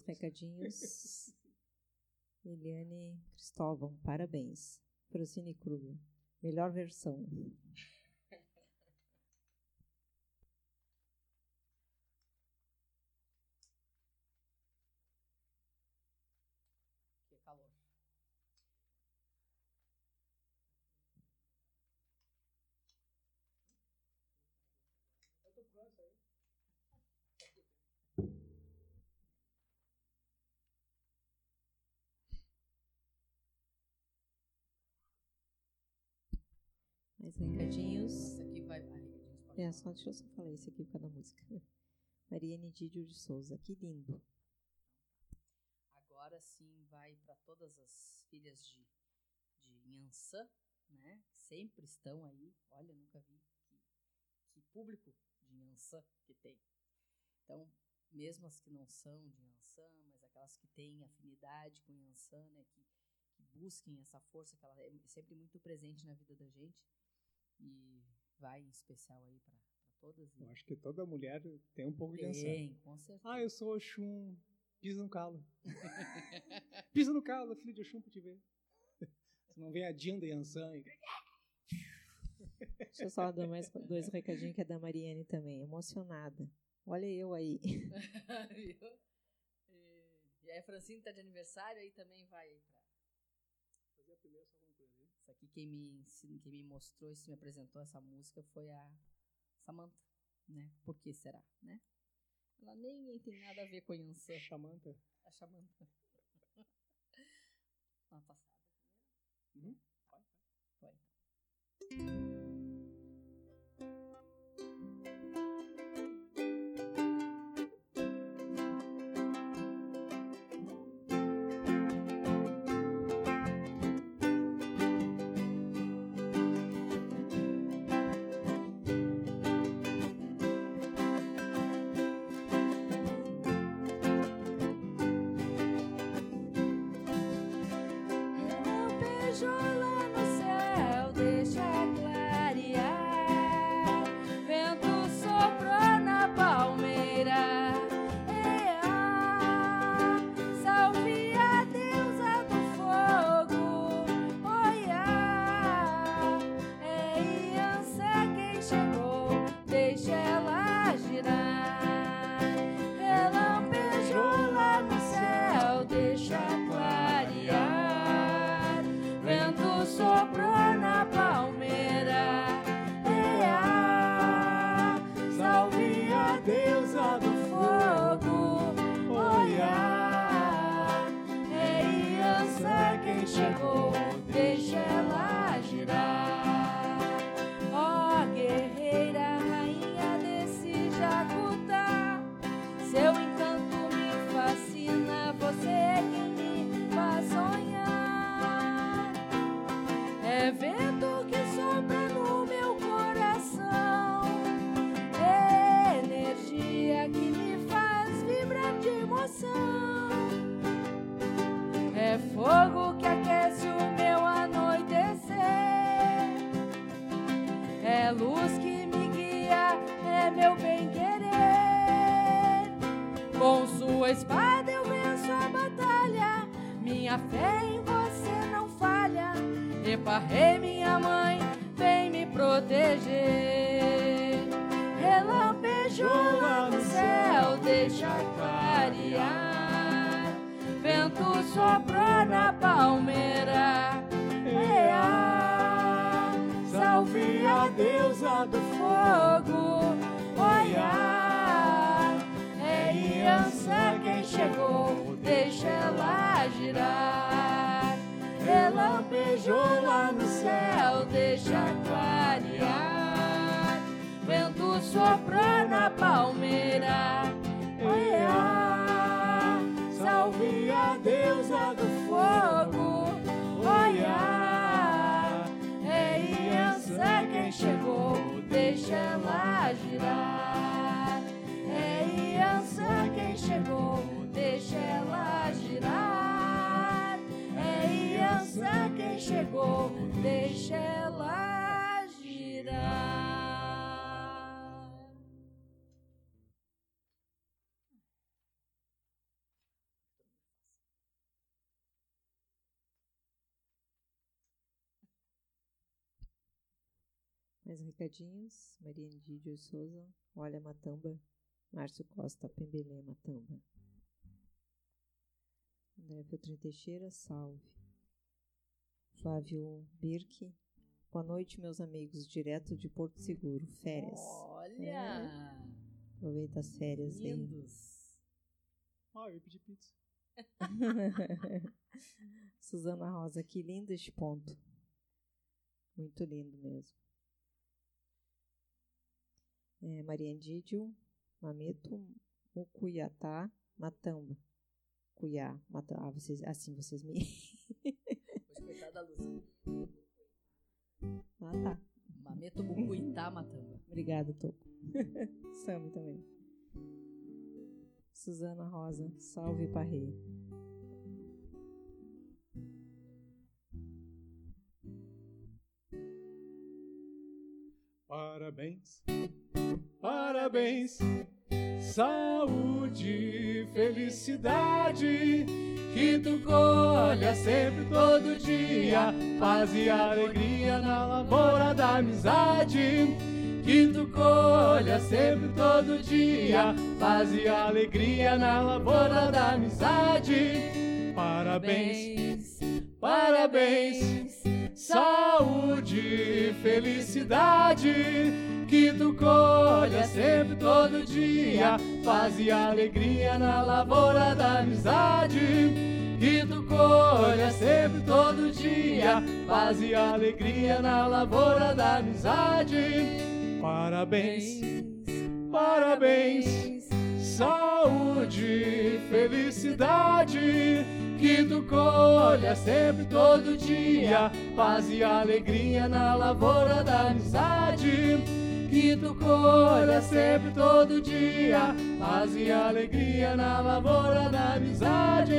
Mais recadinhos. Eliane Cristóvão, parabéns. Francine Kruger, melhor versão. Que calor. Mais recadinhos. Aqui vai. Ah, recadinhos, pode É, só deixa eu só falar isso aqui por causa da música. Mariane Didio de Souza, que lindo. Agora sim vai para todas as filhas de, de Inhansã, né? Sempre estão aí. Olha, nunca vi que, que público de Inhansã que tem. Então, mesmo as que não são de Inhansã, mas aquelas que têm afinidade com Inhansã, né? Que, que busquem essa força que ela é sempre muito presente na vida da gente. E vai em especial aí para todas. Eu acho que toda mulher tem um pouco de ansiedade. tem, com certeza. Ah, eu sou Oxum. Pisa no calo. Pisa no calo, filho de Oxum, pra te ver. Se não vem a Dinda e Ansan. e- Deixa eu só dar mais dois recadinhos que é da Mariane também. Emocionada. Olha eu aí. E, aí a Francine tá de aniversário, aí também vai pra... Aqui quem me, quem me mostrou, isso me apresentou essa música foi a Samantha, né? Por que será, né? Ela nem tem nada a ver com a Yansan, Xamanta. a Samantha. Uma passada? Uhum. Vai, vai. Vai, então. Mais recadinhos. Maria Andídio Souza. Olha Matamba. Márcio Costa, Pembelê, Matamba. André Feltrin Teixeira, salve. Flávio Birk. Boa noite, meus amigos, direto de Porto Seguro, férias. Olha! Aproveita as férias aí. Lindos. Ah, eu ia pedir pizza. Suzana Rosa, que lindo este ponto. Muito lindo mesmo. É, Maria Andídio, Mameto, Mucuyatá, Matamba. Cuiá, Mata, ah, vocês, assim vocês me. Hoje, coitada da Lúcia. ah, tá. Mameto Bucuitá Matamba. Obrigada, Toco. Sami também. Suzana Rosa, salve Parrei. Parabéns, parabéns, saúde, felicidade, que tu colha sempre todo dia, paz e alegria na lavoura da amizade. Que tu colha sempre todo dia, paz e alegria na lavoura da amizade. Parabéns, parabéns, saúde, felicidade, que tu colha sempre todo dia, paz e alegria na lavoura da amizade. Que tu colha sempre todo dia, paz e alegria na lavoura da amizade. Parabéns, parabéns, saúde, felicidade, que tu colha sempre todo dia, paz e alegria na lavoura da amizade. Que tu colha sempre todo dia, paz e alegria na lavoura da amizade.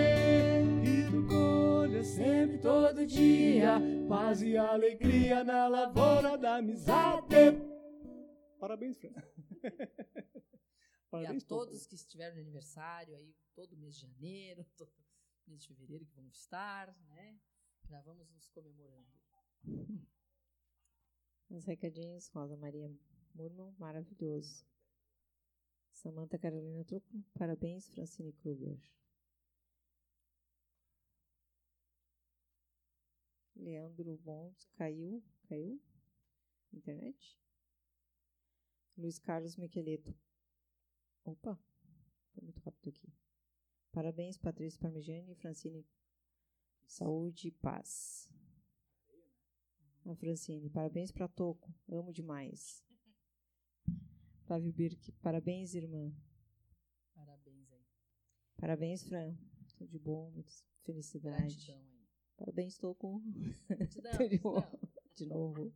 Que tu colha sempre todo dia, paz e alegria na lavoura da amizade. Parabéns, Fran. e a todos que estiveram de aniversário aí, todo mês de janeiro, todo mês de fevereiro que vamos estar, né? Já vamos nos comemorando. Os recadinhos, Rosa Maria Murman, maravilhoso. Samanta Carolina Truco, parabéns, Francine Kruger. Leandro Bons, caiu, caiu? Internet? Luiz Carlos Miqueleto. Opa, foi muito rápido aqui. Parabéns, Patrícia Parmigiani e Francine. Saúde e paz. A Francine, parabéns para Toco. Amo demais. Flávio Birk, parabéns, irmã. Parabéns aí. Parabéns, Fran. Tudo de bom, felicidade. Gratidão aí. Parabéns, Toco. Gratidão, de, de novo.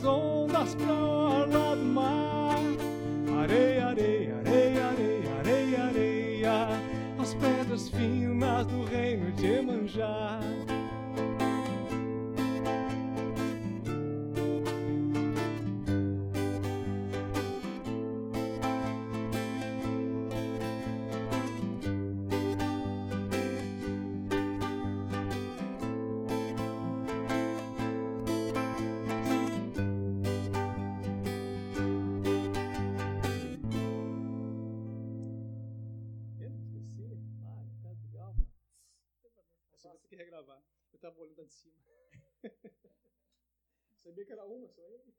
Nas ondas pra orla do mar. Areia, areia, areia, areia, areia, areia, as pedras finas do reino de Emanjá. De cima. Sabia que era uma só ele?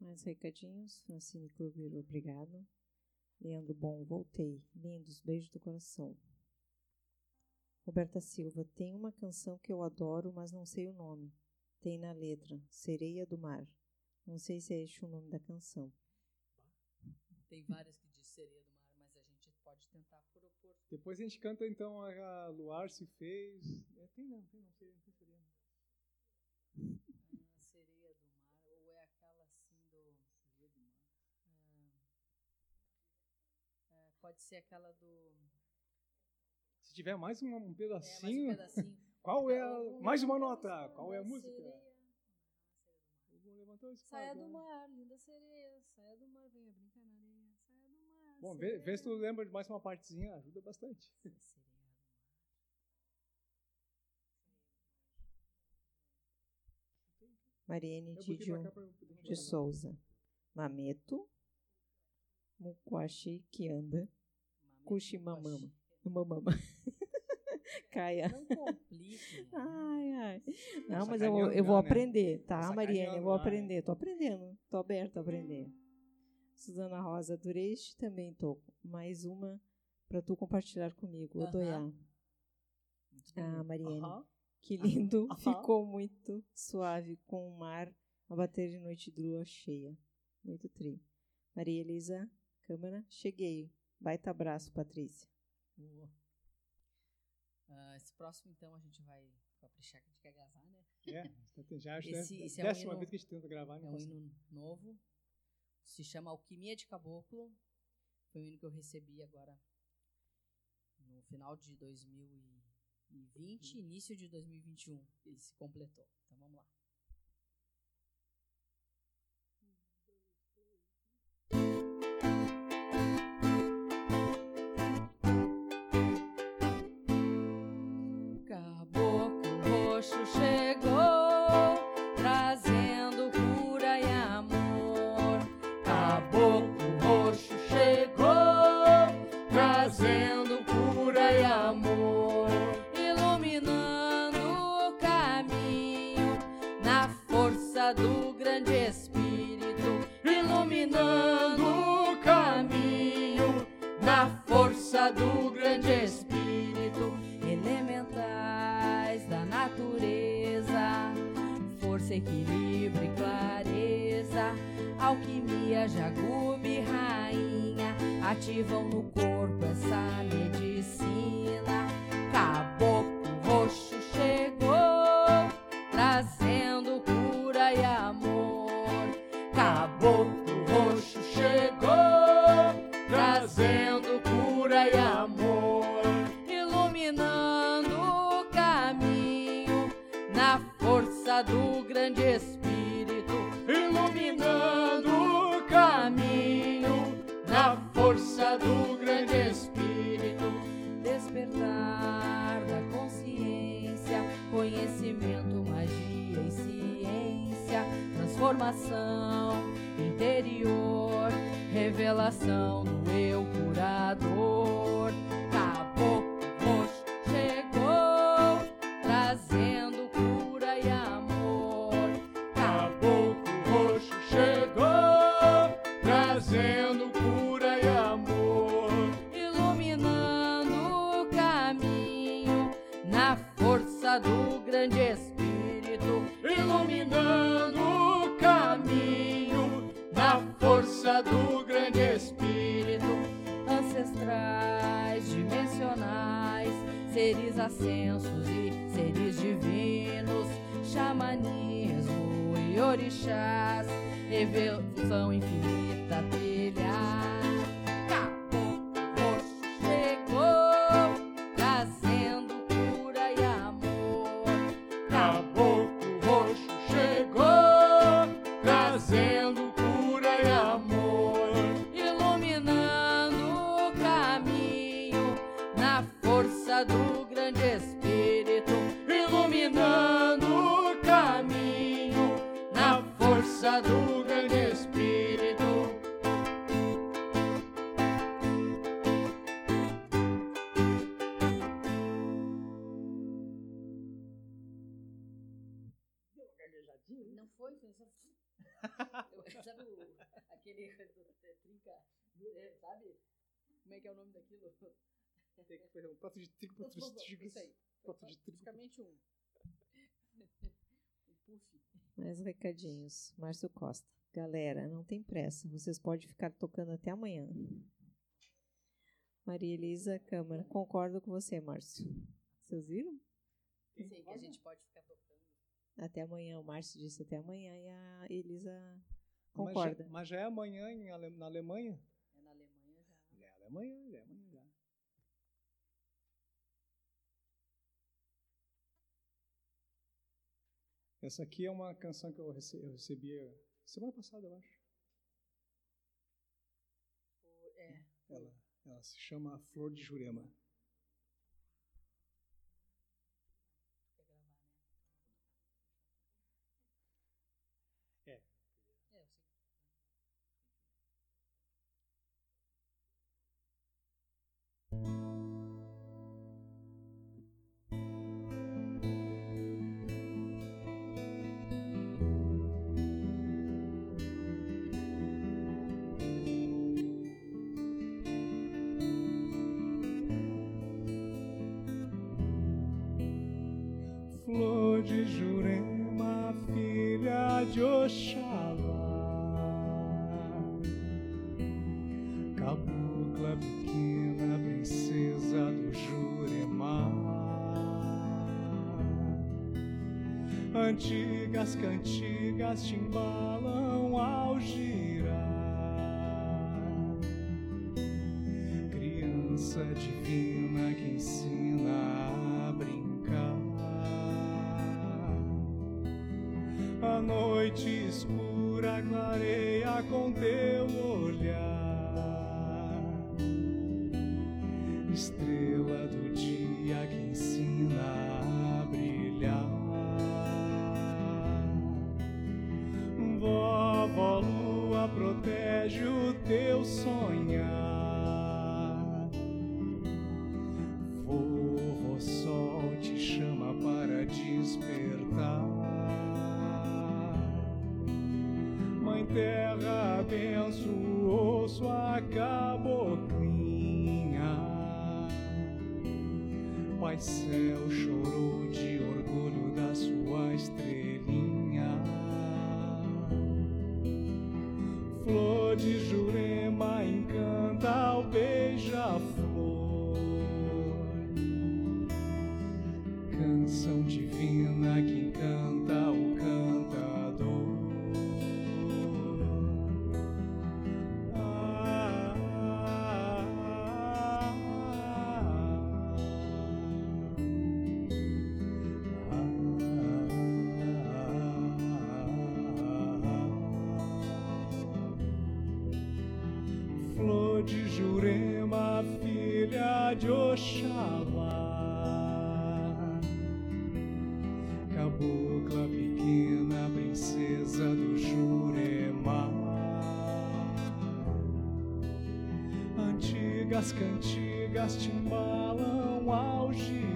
Mais recadinhos. Francine Kruger, obrigado. Leandro Bom, voltei. Lindos, beijo do coração. Roberta Silva, tem uma canção que eu adoro, mas não sei o nome. Tem na letra, Sereia do Mar. Não sei se é este o nome da canção. Tem várias que diz sereia do mar, mas a gente pode tentar propor. Depois a gente canta então a, a Luar se fez. É, tem não, tem não, sei, não seria. Ah, sereia do mar, ou é aquela assim do. Sereia do mar. Ah, é, pode ser aquela do. Se tiver mais um, um É, mais um pedacinho, pedacinho. qual é a, mais uma nota? Qual é a música? sereia. Esse Saia do mar, linda sereia, saia do mar, venha brincar na Bom, vê, vê se tu lembra de mais uma partezinha, ajuda bastante. Mariene de botar. Souza. Mameto. Muquashi que anda. Cuximamama. Muquaxi. Mamama. Caia. Não complique. né? Ai, ai. Não, mas eu, carinha eu vou né? aprender, tá, Mariane? carinha Eu vou né? aprender. Tô aprendendo. Tô aberta a aprender. Suzana Rosa Dureste, também tô. Mais uma para tu compartilhar comigo. Aham. Odoiá. Ah. Mariane. Que lindo. Ficou muito suave com o mar a bater de noite de lua cheia. Muito tri. Maria Elisa Câmara, cheguei. Baita abraço, Patrícia. Boa. Ah, esse próximo, então, a gente vai caprichar que a gente quer gravar, né? É, já acho Esse- que é esse é um décima hino- vez que a gente tenta gravar, É não um hino novo. Se chama Alquimia de Caboclo. Foi um hino que eu recebi agora no final de 2020, início de 2021. Ele se completou. Então vamos lá. Caboclo roxo chegou, de trigo, então, de. Praticamente um. Mais recadinhos. Márcio Costa. Galera, não tem pressa. Vocês podem ficar tocando até amanhã. Maria Elisa Câmara. Concordo com você, Márcio. Vocês viram? Sim, que a gente pode ficar tocando. Até amanhã. O Márcio disse até amanhã e a Elisa concorda. Mas já, mas já é amanhã em, na Alemanha? É na Alemanha já. É Alemanha, é Alemanha. Essa aqui é uma canção que eu recebi, eu recebi eh, semana passada, eu acho. É. Ela, ela se chama Flor de Jurema. rosa do Jurema. Antigas cantigas timbalam ao giro.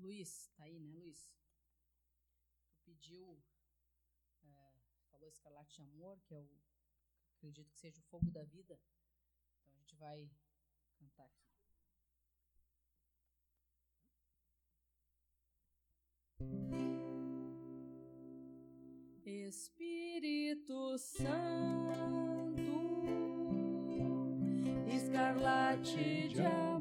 Luiz, tá aí, né, Luiz? Tu pediu, é, falou Escarlate de Amor, que é o, acredito que seja o fogo da vida. Então a gente vai cantar aqui. Espírito Santo, escarlate de amor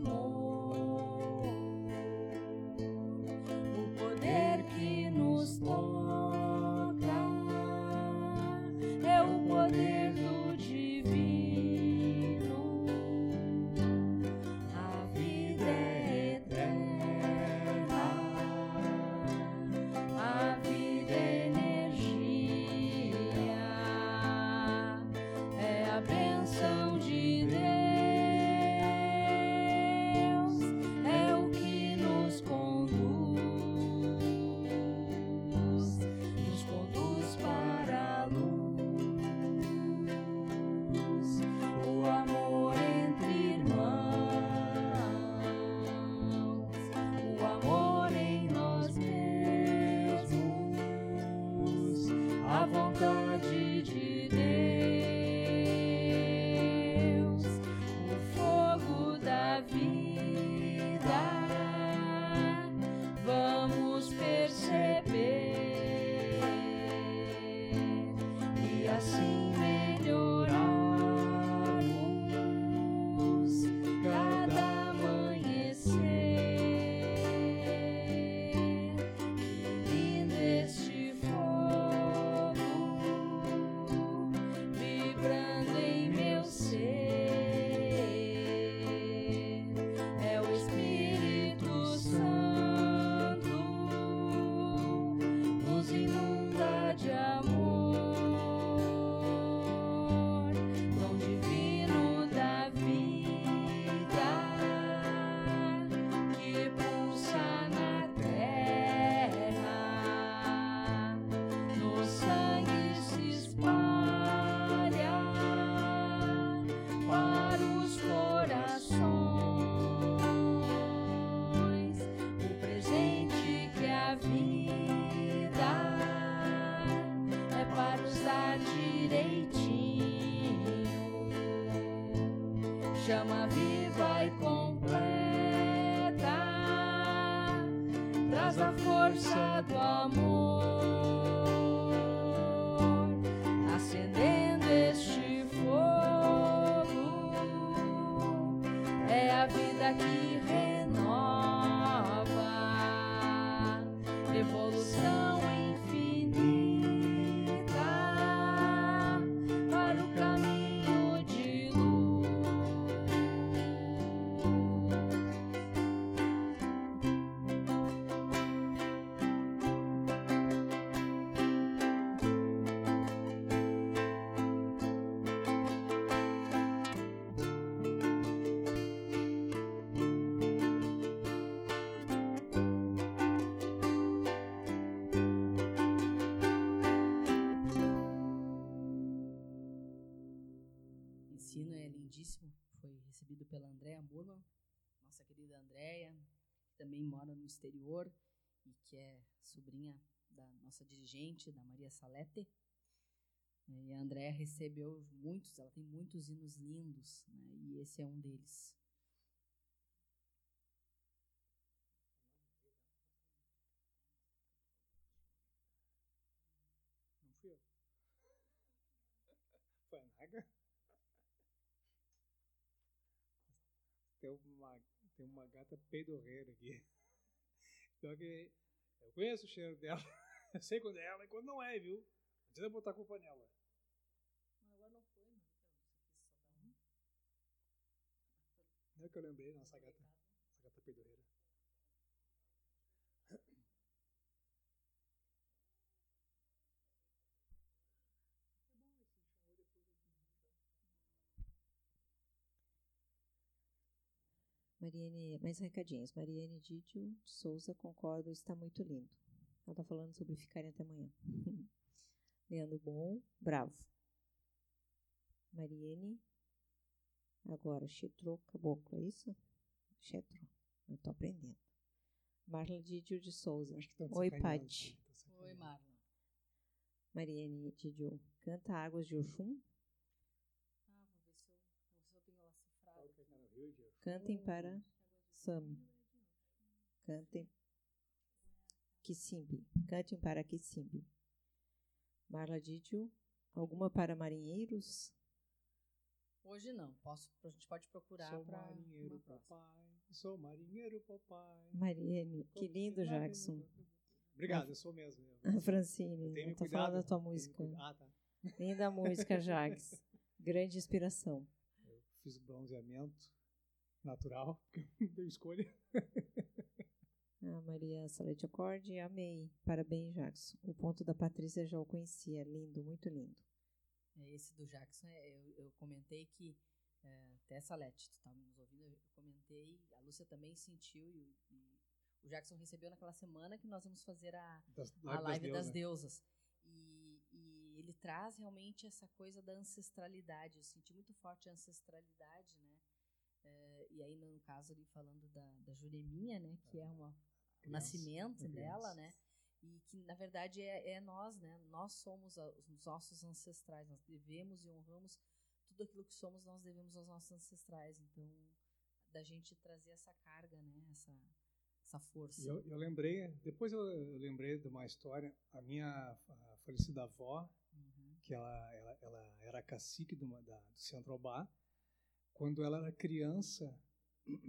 vida é para usar direitinho. Chama viva e e que é sobrinha da nossa dirigente, da Maria Salete. E a Andréa recebeu muitos, ela tem muitos hinos lindos, né? e esse é um deles. Não fui eu. Foi a Naga? Tem uma, tem uma gata peidorreira aqui. Pior que eu conheço o cheiro dela. Eu sei quando é ela e quando não é, viu? Não precisa botar a culpa nela. Agora não foi, né? Não é que eu lembrei, nossa gata. Essa gata peidorreira. Mariane, mais recadinhos. Mariane Didio de Souza, concordo, está muito lindo. Ela está falando sobre ficarem até amanhã. Leandro Bom, bravo. Mariane, agora, Chitro Caboclo, é isso? Chetro, eu estou aprendendo. Marla Didio de Souza. Acho que tão Oi, Pati. tão Oi. Marlon. Mariane Didio, canta Águas de Oxum. Ah, vou ver se eu, vou ver se eu tenho ela cifrada. Qual que é, cara? Rio de Cantem para Sami. Cantem Kissimbi. Cantem para Kissimbi. Marla Didio, alguma para marinheiros? Hoje não, posso, a gente pode procurar Sou para marinheiro, papai. Sou marinheiro, papai. Mariane, que lindo, Jackson. Obrigado, eu sou mesmo. Eu, A eu Francine, tenho eu me tô cuidado. falando da tua música. Ah, tá. Linda música, Jax. Grande inspiração. Eu fiz bronzeamento natural, deu escolha. A Maria Salete Acorde, amei. Parabéns, Jackson. O ponto da Patrícia já o conhecia. Lindo, muito lindo. É, Esse do Jackson, é, eu, eu comentei que, é, até Salete, tu estava nos ouvindo, eu comentei, a Lúcia também sentiu, e, e o Jackson recebeu naquela semana que nós vamos fazer a, Das, a live das deusas. deusas. E, e ele traz realmente essa coisa da ancestralidade. Eu senti muito forte a ancestralidade, né? É, e aí, no caso ali, falando da, da Jureminha, né? Que é uma, o nascimento dela, criança. né? E que, na verdade, é, é nós, né? Nós somos a- os nossos ancestrais. Nós devemos e honramos tudo aquilo que somos, nós devemos aos nossos ancestrais. Então, da gente trazer essa carga, né? Essa, essa força. Eu, eu lembrei, depois eu, lembrei de uma história, a minha a falecida avó, Uhum. que ela, ela, ela era cacique uma, da, do quando ela era criança,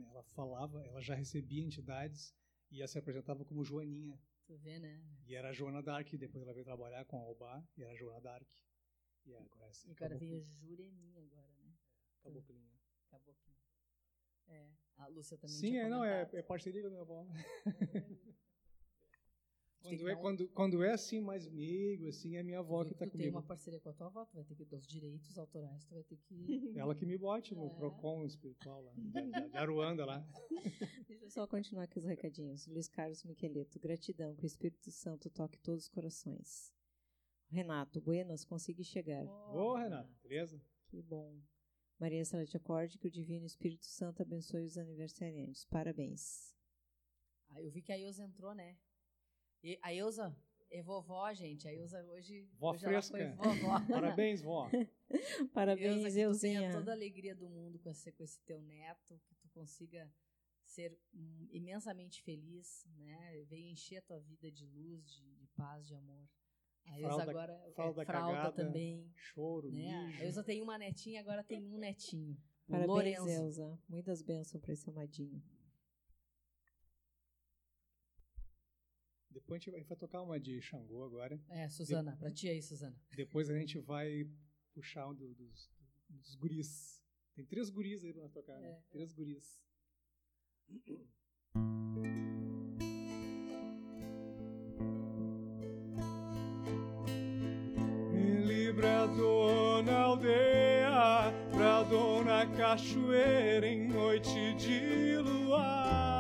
ela falava, ela já recebia entidades e ela se apresentava como Joaninha. Tu vê, né? E era a Joana Dark, depois ela veio trabalhar com a Obá e era a Joana Dark. E agora essa E agora caboclinha- veio Jureminha agora, né? caboclinha. Caboclinho. É. A Lúcia também Sim, é, não, é, é parceria com a minha avó. Tem que quando, é, dar um- quando, quando é assim, mais meigo, assim, é minha avó que Tu tá tem comigo. uma parceria com a tua avó, tu vai ter que dos direitos autorais, tu vai ter que Ela que me bote no É. Procon espiritual lá, de, Aruanda lá. Deixa eu só continuar aqui os recadinhos. Luiz Carlos Miqueleto, gratidão, que o Espírito Santo toque todos os corações. Renato, Buenas, consegui chegar. Ô, Renato, beleza? Que bom. Maria Celeste Acorde, que o Divino Espírito Santo abençoe os aniversariantes. Parabéns. Ah, eu vi que a Ilza entrou, né? E a Ilza é vovó, gente. A Ilza hoje. Vó hoje ela fresca. foi vovó. Parabéns, vó. Parabéns, que tu tenha Euzinha. toda a alegria do mundo com esse, com esse teu neto, que tu consiga ser imensamente feliz, né? Venha encher a tua vida de luz, de, de paz, de amor. A Ilza Fralda- agora é fralda fralda cagada, também. Choro, Né? A mijo. Ilza tem uma netinha, agora tem um netinho. Parabéns, Lorenzo. Elza. Muitas bênçãos para esse amadinho. Depois a gente vai- vai tocar uma de Xangô agora. É, Suzana, pra ti aí, Suzana. Depois a gente vai puxar um do- dos, dos guris. Tem três guris aí pra nós tocar, né? É. Três guris. Ele bradou na aldeia, bradou na cachoeira em noite de luar.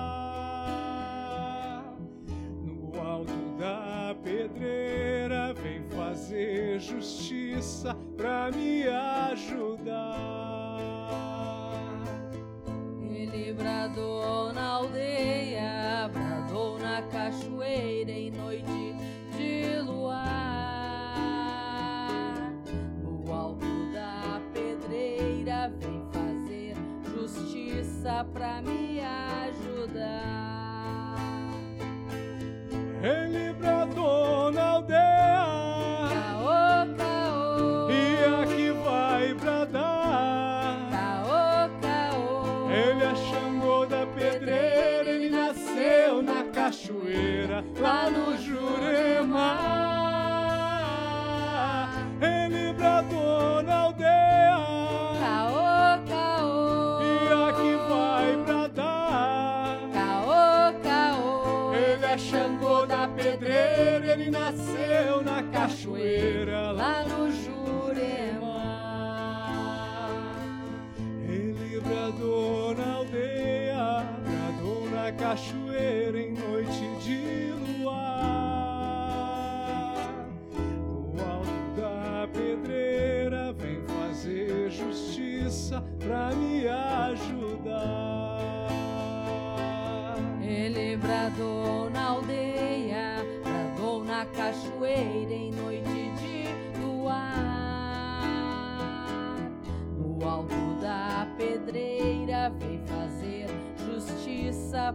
Pedreira, vem fazer justiça pra me ajudar. Ele bradou na aldeia, bradou na cachoeira em noite de luar. No alto da pedreira, vem fazer justiça pra me cachoeira,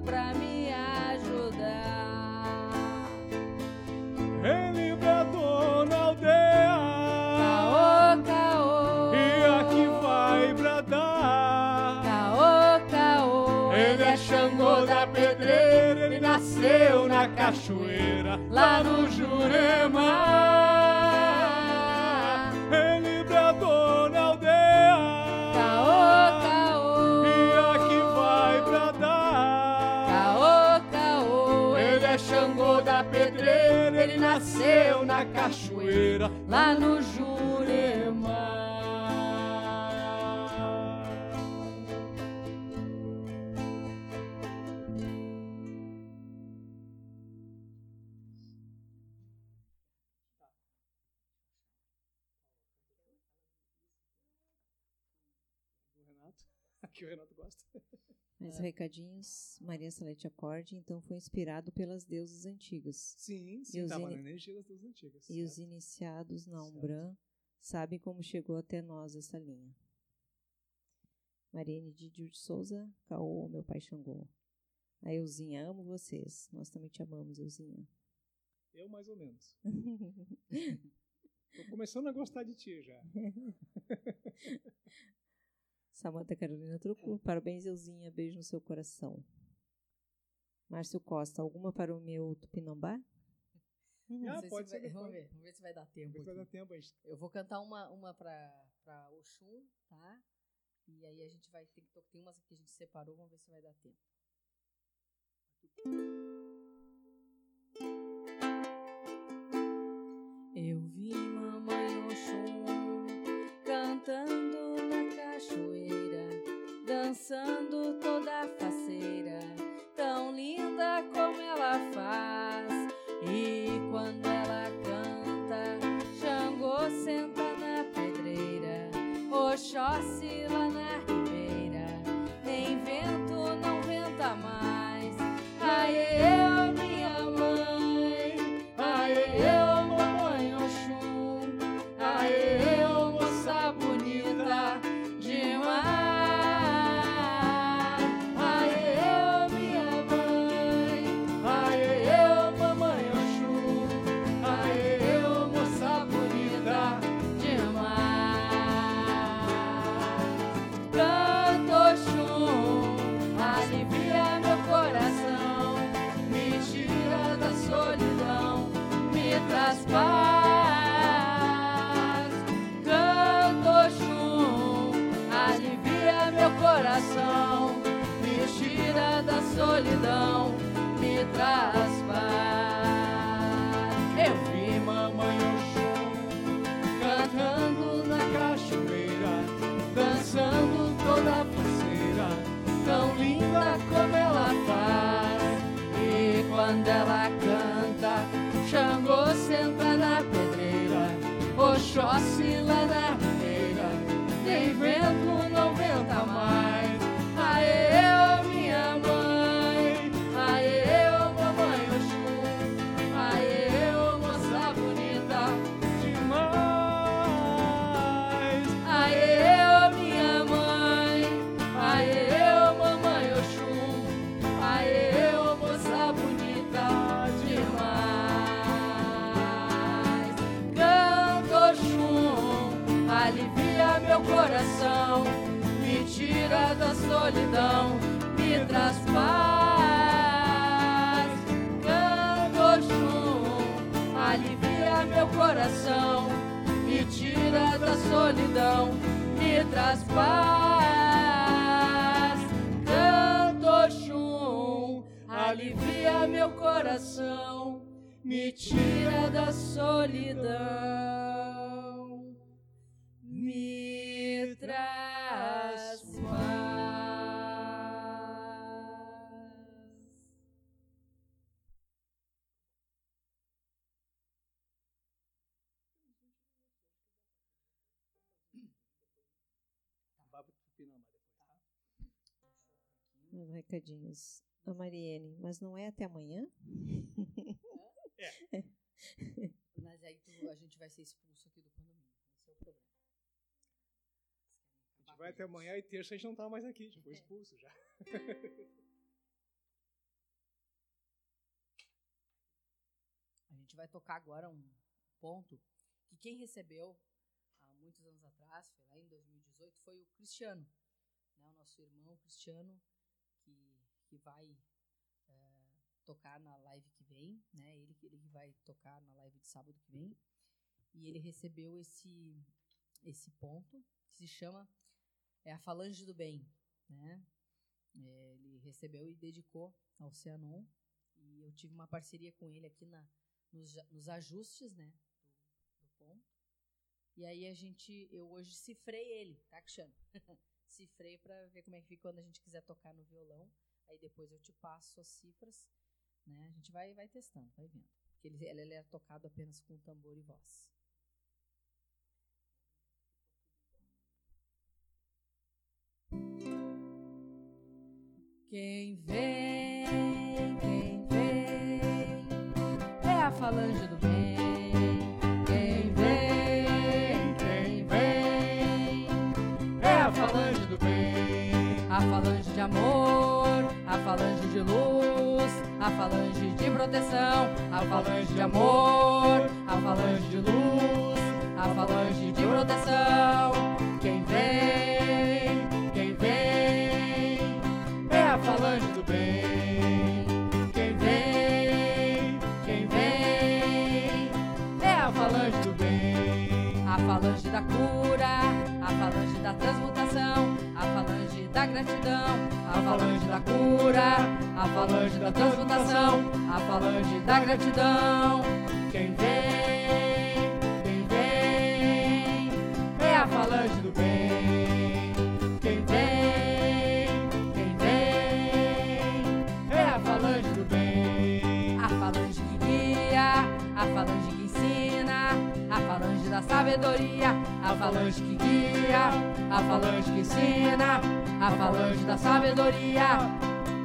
pra me ajudar. Ele bradou na aldeia, Caô, caô. e aqui vai bradar. Caô, caô. Ele é Xangô da pedreira, ele nasceu na cachoeira, lá no Jurema. Nasceu na cachoeira, lá no Jurema. Mais recadinhos. Maria Salete Acorde, então, foi inspirado pelas deusas antigas. Sim, E sim, os na energia das duas antigas. E os certo? iniciados na. Umbran sabem como chegou até nós essa linha. Mariane Didio de Souza, Caô, meu pai Xangô. A Euzinha, amo vocês. Nós também te amamos, Euzinha. Eu mais ou menos. Tô começando a gostar de ti já. Samanta Carolina Truco, parabéns, Euzinha. Beijo no seu coração. Márcio Costa, alguma para o meu Tupinambá? Ah, Não sei pode se ser vai, depois. vamos ver, vamos ver se vai dar tempo. Vai dar tempo. Eu vou cantar uma, uma pra, pra Oxum, tá? E aí a gente vai ter que to- tem umas que a gente separou, vamos ver se vai dar tempo. Eu vi dançando toda faceira, tão linda como ela faz. E quando ela canta, Xangô senta na pedreira, Oxóssi lá Oxóssi lá solidão, me traz paz. Canto Oxum, alivia meu coração, me tira da solidão, me traz paz. Canto Oxum, alivia meu coração, me tira da solidão, me traz Recadinhos. A Mariene, mas não é até amanhã? Mas aí tu- a gente vai ser expulso aqui do condomínio. Esse é o problema. A gente vai até amanhã e terça a gente não tá mais aqui, a gente foi expulso já. A gente vai tocar agora um ponto que quem recebeu há muitos anos atrás, foi lá em 2018, foi o Cristiano, né, o nosso irmão Cristiano, que, vai eh, tocar na live que vem, né, ele, ele que vai tocar na live de sábado que vem, e ele recebeu esse, esse ponto, que se chama é a Falange do Bem, né, É, ele recebeu e dedicou ao Cianon, e eu tive uma parceria com ele aqui na, nos, nos ajustes, né, do, do ponto. E aí a gente, eu hoje cifrei ele, tá, Cristiano? cifrei pra ver como é que fica quando a gente quiser tocar no violão. Aí depois eu te passo as cifras, né? A gente vai, vai testando, vai vendo. Porque ele, ele é tocado apenas com tambor e voz. Quem vem, quem vem, é a falange do bem. Quem vem, quem vem, é a falange do bem. A falange de amor, falange de luz, a falange de proteção, a falange de amor, a falange de luz, a falange de proteção. Gratidão, a falange da cura, a falange da transmutação, a falange da gratidão. Quem vem, quem vem, é a falange do bem. Quem vem, quem vem, é a falange do bem. A falange que guia, a falange que ensina, a falange da sabedoria, a falange que guia, a falange que ensina, a falange da sabedoria.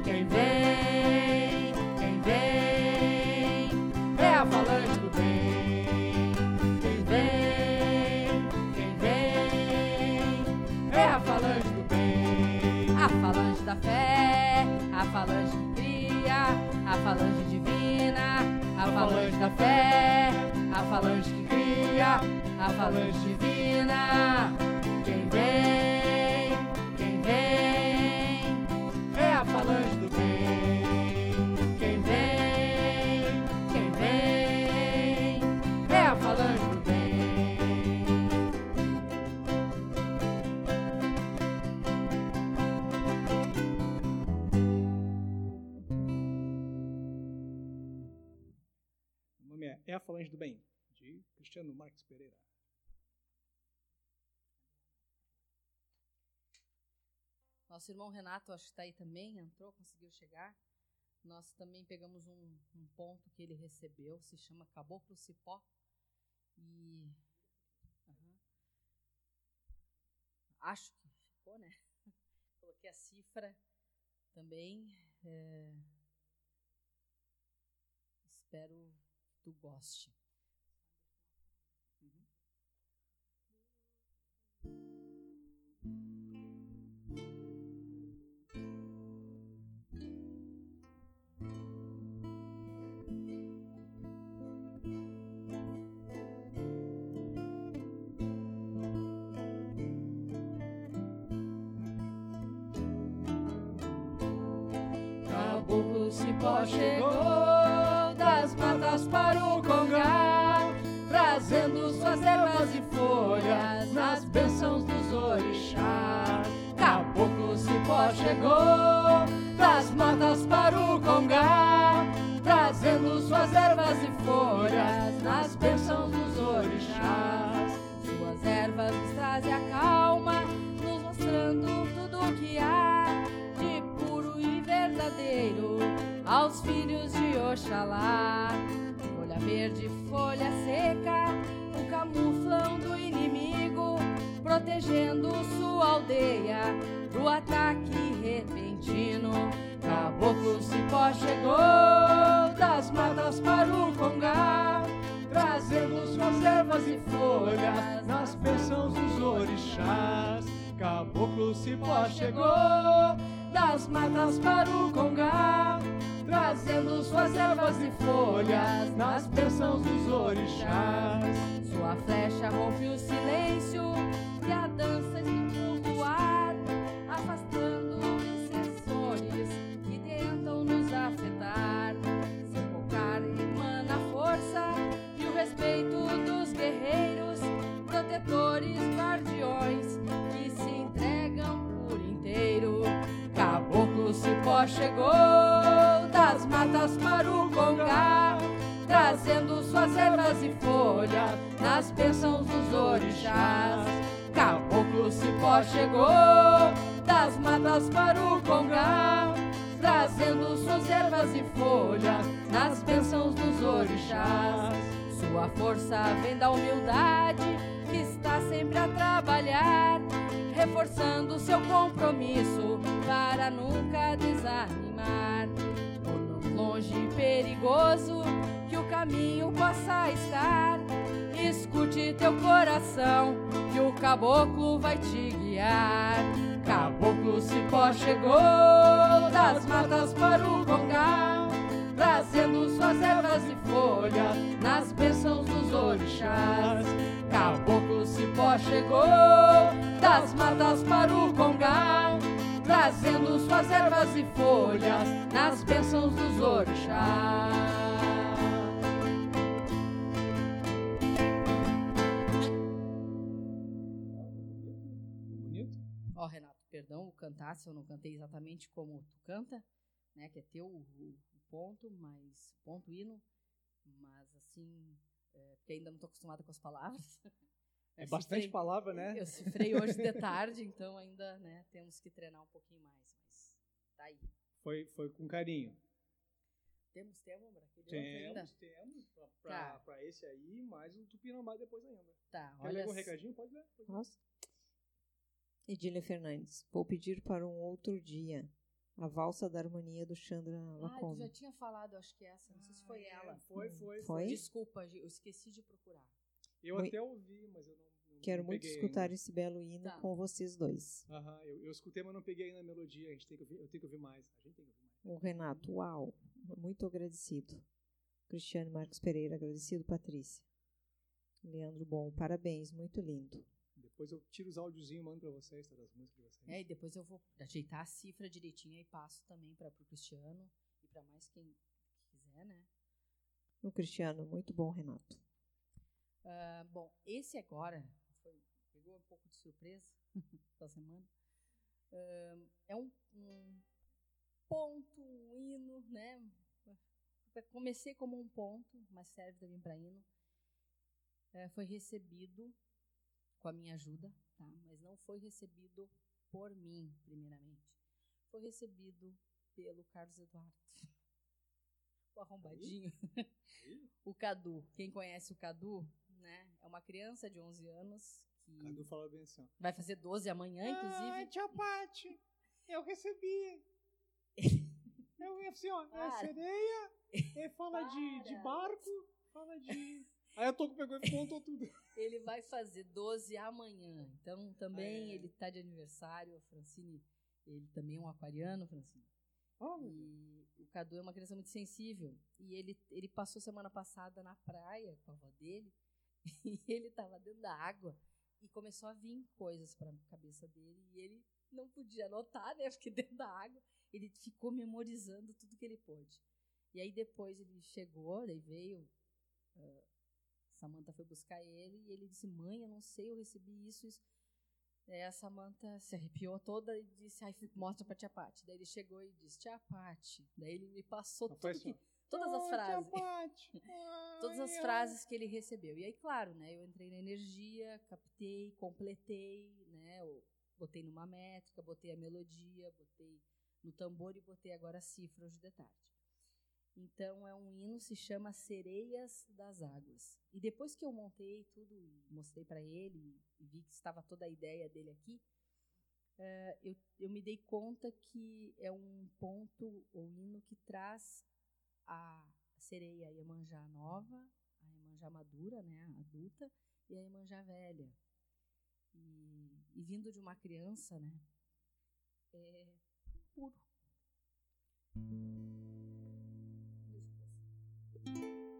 Quem vem, quem vem, é a falange do bem. Quem vem, quem vem, é a falange do bem. A falange da fé, a falange que cria, a falange divina, a falange da fé, a falange que cria, a falange divina. É a Falange do Bem, de Cristiano Marques Pereira. Nosso irmão Renato, acho que está aí também, entrou, conseguiu chegar. Nós também pegamos um, um ponto que ele recebeu, se chama Caboclo Cipó. E. Uhum. Acho que ficou, né? Coloquei a cifra também. É... Espero tu goste. Uhum. Caboclo Cipó chegou das matas para o Congá, trazendo suas ervas e folhas nas bênçãos dos orixás. Caboclo Cipó chegou das matas para o Congá, trazendo suas ervas e folhas nas bênçãos dos orixás. Suas ervas nos trazem a calma, nos mostrando tudo o que há de puro e verdadeiro aos filhos de Oxalá. Folha verde, folha seca, o camuflão do inimigo, protegendo sua aldeia do ataque repentino. Caboclo Cipó chegou das matas para o Congá, trazendo suas ervas e folhas nas bênçãos dos orixás. Caboclo Cipó chegou das matas para o Congá, trazendo suas ervas e folhas nas bênçãos dos orixás. Sua flecha rompe o silêncio e a dança Cipó chegou das matas para o Congá, trazendo suas ervas e folhas nas bênçãos dos orixás. Caboclo Cipó chegou das matas para o Congá, trazendo suas ervas e folhas nas bênçãos dos orixás. Sua força vem da humildade, que está sempre a trabalhar, reforçando seu compromisso para nunca desanimar. Longe e perigoso que o caminho possa estar, escute teu coração, que o caboclo vai te guiar. Caboclo Cipó chegou das matas para o Congá, trazendo suas ervas e folhas nas bênçãos dos orixás. Caboclo Cipó chegou das matas para o Congá, trazendo suas ervas e folhas nas bênçãos dos orixás. Ó, Renato, perdão cantar se eu não cantei exatamente como tu canta, né? Que é teu o ponto, mas ponto hino, mas assim, é, porque ainda não estou acostumada com as palavras. É bastante cifrei- palavra, né? Eu cifrei hoje de tarde, então ainda, né, temos que treinar um pouquinho mais, mas tá aí. Foi, foi com carinho. Temos tema para aquele outro ainda? Temos, temos. Pra, Tá. esse aí, mais o Tupinambá depois ainda. Tá, Quer olha. ler um recadinho? Pode ler. Pode ler. Nossa. Edília Fernandes. Vou pedir para um outro dia a valsa da harmonia do Chandra Ah, tu Lacombe. já tinha falado, acho que essa, não sei se foi Ah, é, ela. Foi, foi, Foi? Desculpa, eu esqueci de procurar. Eu até ouvi, mas eu não. não Quero não muito escutar ainda. esse belo hino Tá. com vocês dois. Aham, eu, eu escutei, mas não peguei ainda a melodia. A gente tem que ouvir, eu tenho que ouvir mais. A gente tem que ouvir mais. O Renato, uau, muito agradecido. Cristiano Marcos Pereira, agradecido, Patrícia. Leandro Bom, parabéns, muito lindo. Depois eu tiro os áudiozinhos e mando pra vocês, tá, das músicas de vocês. É, e depois eu vou ajeitar a cifra direitinho e passo também para o Cristiano e para mais quem quiser, né? O Cristiano, muito bom, Renato. Ah, bom, esse agora foi, pegou um pouco de surpresa essa semana. Ah, é um, um ponto, um hino, né? comecei como um ponto, mas serve também para hino. É, foi recebido com a minha ajuda, tá? mas não foi recebido por mim, primeiramente. Foi recebido pelo Carlos Eduardo. O arrombadinho. o Cadu. Quem conhece o Cadu, né? É uma criança de 11 anos que Cadu fala bem assim, vai fazer 12 amanhã, inclusive. Ah, tia Pati, eu recebi. eu assim, ó, é Para. sereia, ele fala de, de barco, fala de... Aí a Toco pegou e contou tudo. Ele vai fazer 12 amanhã. Então, também Ah, é. ele tá de aniversário. A Francine, ele também é um aquariano, Francine. Oh, E o Cadu é uma criança muito sensível. E ele, ele passou semana passada na praia com a avó dele. E ele estava dentro da água. E começou a vir coisas para a cabeça dele. E ele não podia anotar, né? Porque dentro da água ele ficou memorizando tudo que ele pôde. E aí depois ele chegou, daí veio. ah, Samantha foi buscar ele e ele disse: Mãe, eu não sei, eu recebi isso, isso. Daí a Samantha se arrepiou toda e disse: Ai, mostra pra tia Pati. Daí ele chegou e disse: Tia Pati. Daí ele me passou Não tudo que, todas as "Ô, frases. Tia Pati, Todas as ai, ai." frases que ele recebeu. E aí, claro, né? Eu entrei na energia, captei, completei, né? Eu botei numa métrica, botei a melodia, botei no tambor e botei agora a cifra hoje de tarde. Então é um hino, se chama Sereias das Águas. E depois que eu montei tudo, mostrei para ele e vi que estava toda a ideia dele aqui, eh, eu, eu me dei conta que é um ponto, o hino que traz a sereia Iemanjá nova, a Iemanjá madura, né, adulta, e a Iemanjá velha. E, e vindo de uma criança, né, é puro. Linda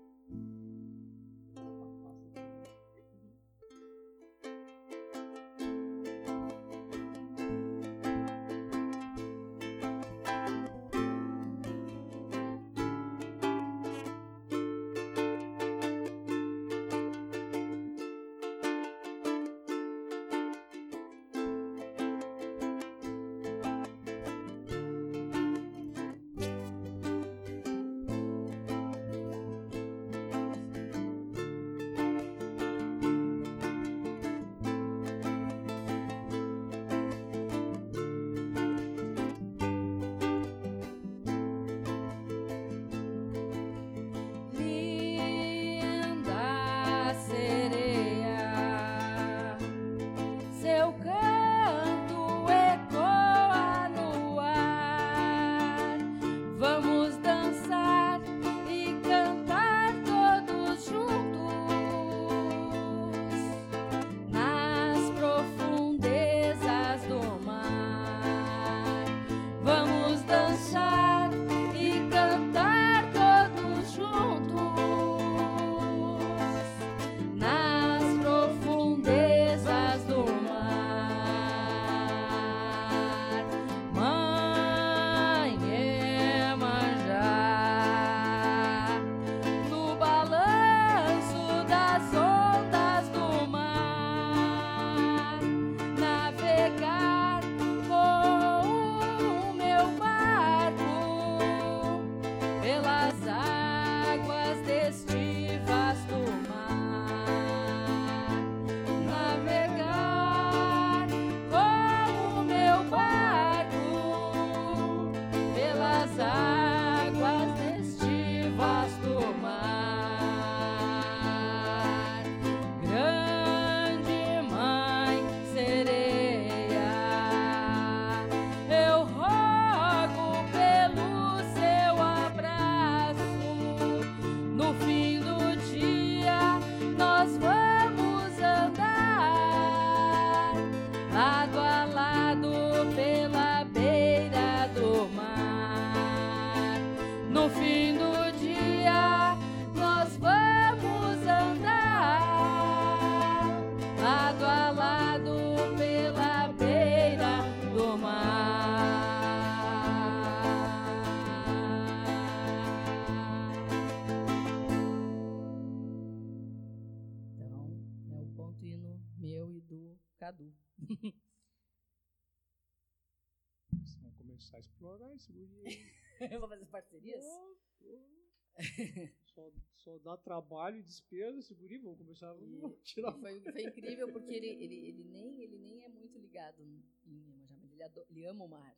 só, só dá trabalho e despesa, esse guri, vamos começar, E- vamos tirar Foi, foi incrível porque ele, ele, ele, nem, ele nem é muito ligado em Iemanjá, mas ele, ado- ele ama o mar.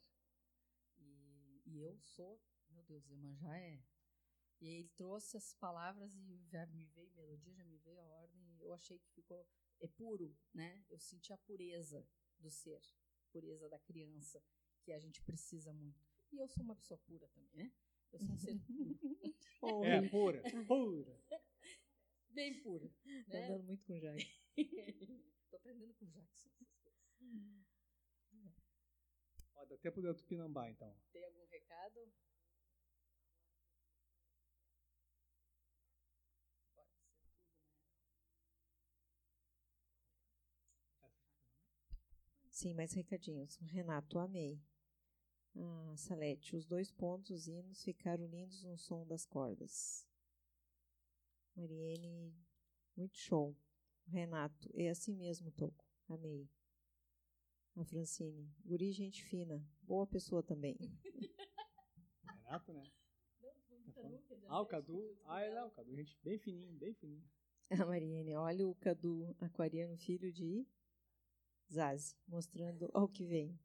E, e eu sou, meu Deus, Iemanjá é. E aí ele trouxe as palavras e já me veio melodia, já me veio a ordem. e Eu achei que ficou. É puro, né? Eu senti a pureza do ser, pureza da criança, que a gente precisa muito. E eu sou uma pessoa pura também, né? Eu sou um ser puro, É, pura, pura. bem puro. Tá Né? andando muito com o Jair. Tô aprendendo com o Jackson. Ó, dá tempo do Tupinambá, então. Tem algum recado? Pode ser tudo, né? Sim, mais recadinhos. Renato, amei. Ah, Salete, os dois pontos, os hinos, ficaram lindos no som das cordas. Mariene, muito show. Renato, é assim mesmo, Toco. Amei. A Francine, guri, gente fina. Boa pessoa também. Renato, né? Tá é Ah, o 17, Cadu. Ah, é, dela. não, o Cadu, gente bem fininho, bem fininho. A Mariene, olha o Cadu Aquariano, filho de Zazi, mostrando ao que vem.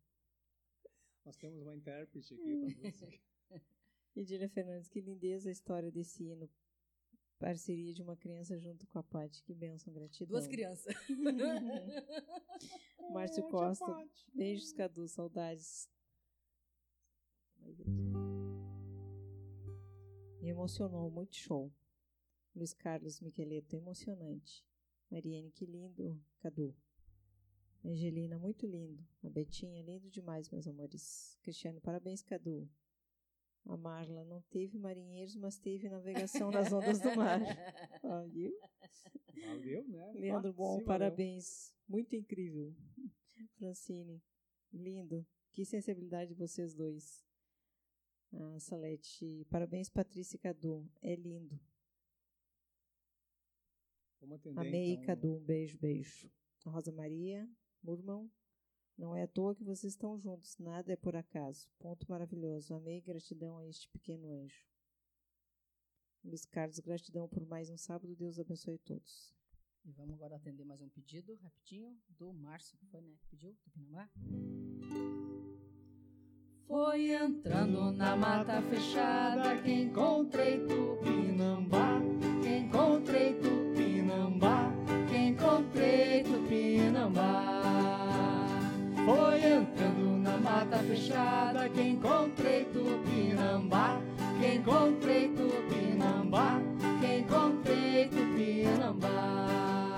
Nós temos uma intérprete aqui para você. E Dília Fernandes, que lindeza a história desse hino. Parceria de uma criança junto com a Paty. Que bênção, gratidão. Duas crianças. Márcio tia Costa, beijos, Cadu, saudades. Me emocionou, muito show. Luiz Carlos Miqueleto, emocionante. Mariane, que lindo, Cadu. Angelina, muito lindo. A Betinha, lindo demais, meus amores. Cristiano, parabéns, Cadu. A Marla, não teve marinheiros, mas teve navegação nas ondas do mar. Ó, viu? Valeu, né? Leandro Ah, Bom, sim, valeu. parabéns. Muito incrível. Francine, lindo. Que sensibilidade de vocês dois. Ah, Salete, parabéns, Patrícia e Cadu. É lindo. Vamos atender, Amei, então. Cadu. Um beijo, beijo. A Rosa Maria, Murmão. Não é à toa que vocês estão juntos. Nada é por acaso. Ponto maravilhoso. Amei gratidão a este pequeno anjo. Luiz Carlos, gratidão por mais um sábado. Deus abençoe todos. E vamos agora atender mais um pedido, rapidinho, do Márcio, foi, né? Pediu. Foi entrando na mata fechada que encontrei Tupinambá, que encontrei Tupinambá, mata fechada que encontrei Tupinambá, que encontrei Tupinambá, que encontrei Tupinambá.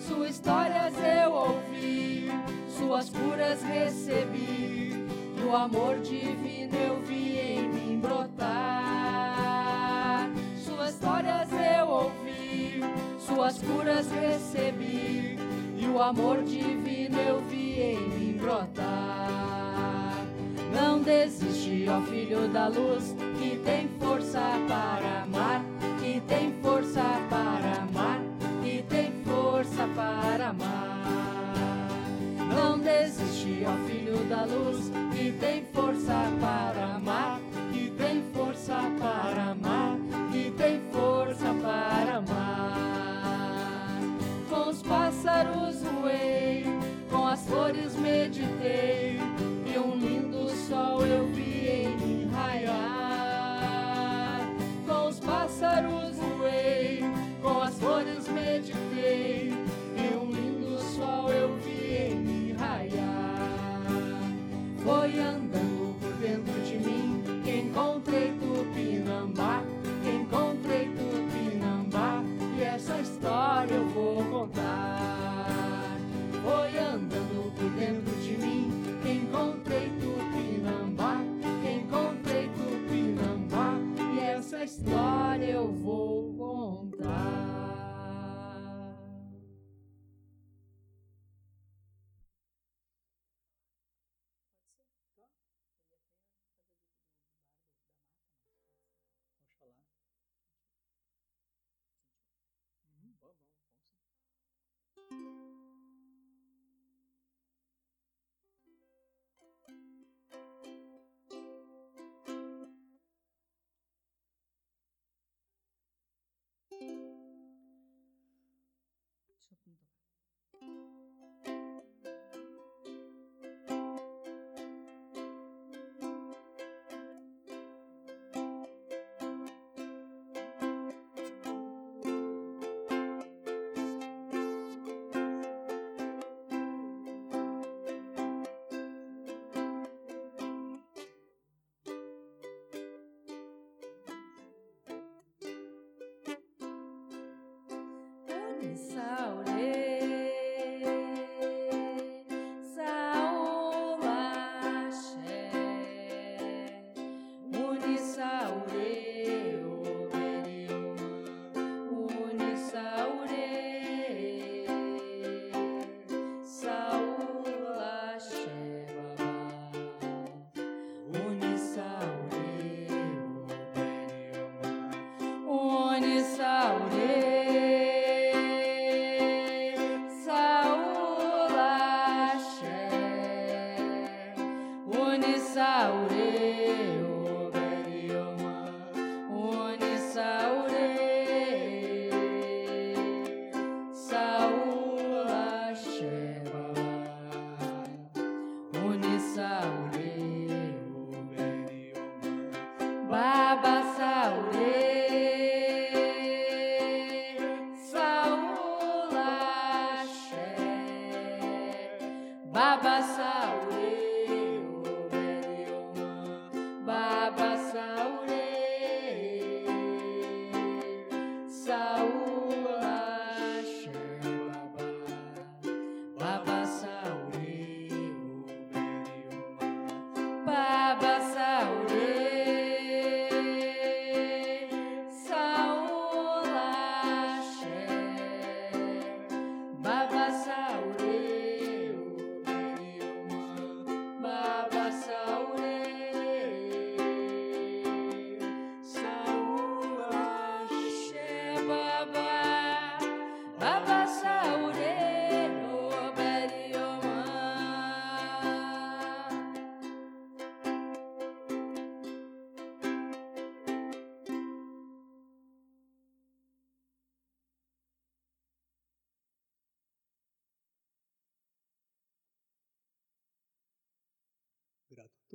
Suas histórias eu ouvi, suas curas recebi, e o amor divino eu vi em mim brotar. Suas histórias eu ouvi, suas curas recebi, e o amor divino eu vi em mim brotar. Não desiste, ó filho da luz, que tem força para amar, que tem força para amar, que tem força para amar. Não desiste, ó filho da luz, que tem força para amar, que tem força para amar, que tem força para amar. Com os pássaros voei, com as flores meditei, história eu vou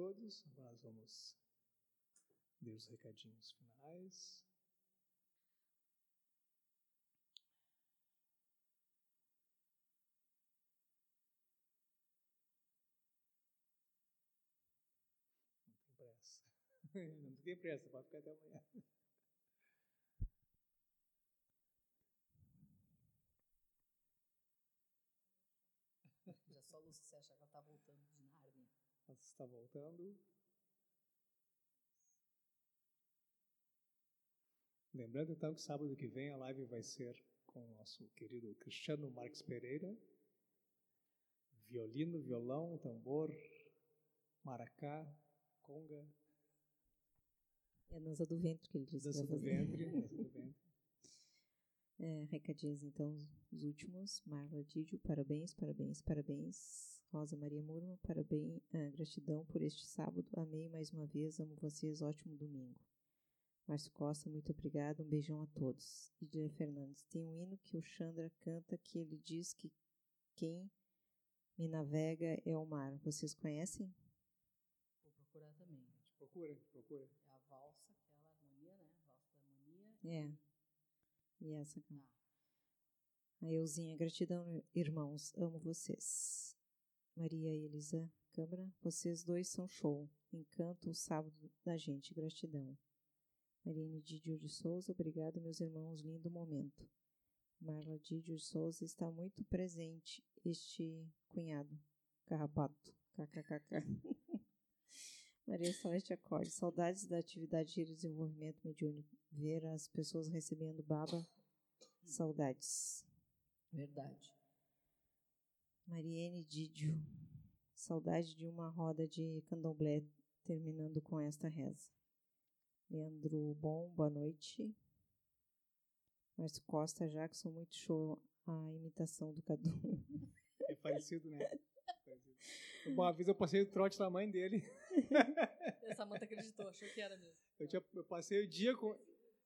todos. Agora nós vamos ver os recadinhos finais. Não tem pressa. Não tem pressa, pode ficar até amanhã. Já só a Lúcia você acha que ela está voltando de. Ela está voltando. Lembrando então que sábado que vem a live vai ser com o nosso querido Cristiano Marques Pereira. Violino, violão, tambor, maracá, conga. É a dança do ventre que ele disse. Dança do ventre. dança do ventre. É, recadinhos, então, os últimos. Marla Didio, parabéns, parabéns, parabéns. Rosa Maria Murma, parabéns, ah, gratidão por este sábado. Amei mais uma vez, amo vocês, ótimo domingo. Márcio Costa, muito obrigado, um beijão a todos. Didier Fernandes, tem um hino que o Chandra canta que ele diz que quem me navega é o mar. Vocês conhecem? Vou procurar também. Procura, procura. É a valsa, aquela harmonia, né? A valsa da harmonia. É. E essa Tá. A Euzinha, gratidão, irmãos, amo vocês. Maria e Elisa Câmara, vocês dois são show. Encanto o sábado da gente, gratidão. Mariane Didio de Souza, obrigado, meus irmãos, lindo momento. Marla Didio de Souza está muito presente, este cunhado, carrapato, kkkk. Maria Celeste Acorde, saudades da atividade de desenvolvimento mediúnico. Ver as pessoas recebendo baba, saudades. Verdade. Mariene Didio, saudade de uma roda de candomblé, terminando com esta reza. Leandro Bom, boa noite. Márcio Costa Jackson, muito show a imitação do Cadu. É parecido, né? Uma vez eu passei o trote da mãe dele. A Samanta acreditou, achou que era mesmo. Eu, tinha, eu passei o dia com.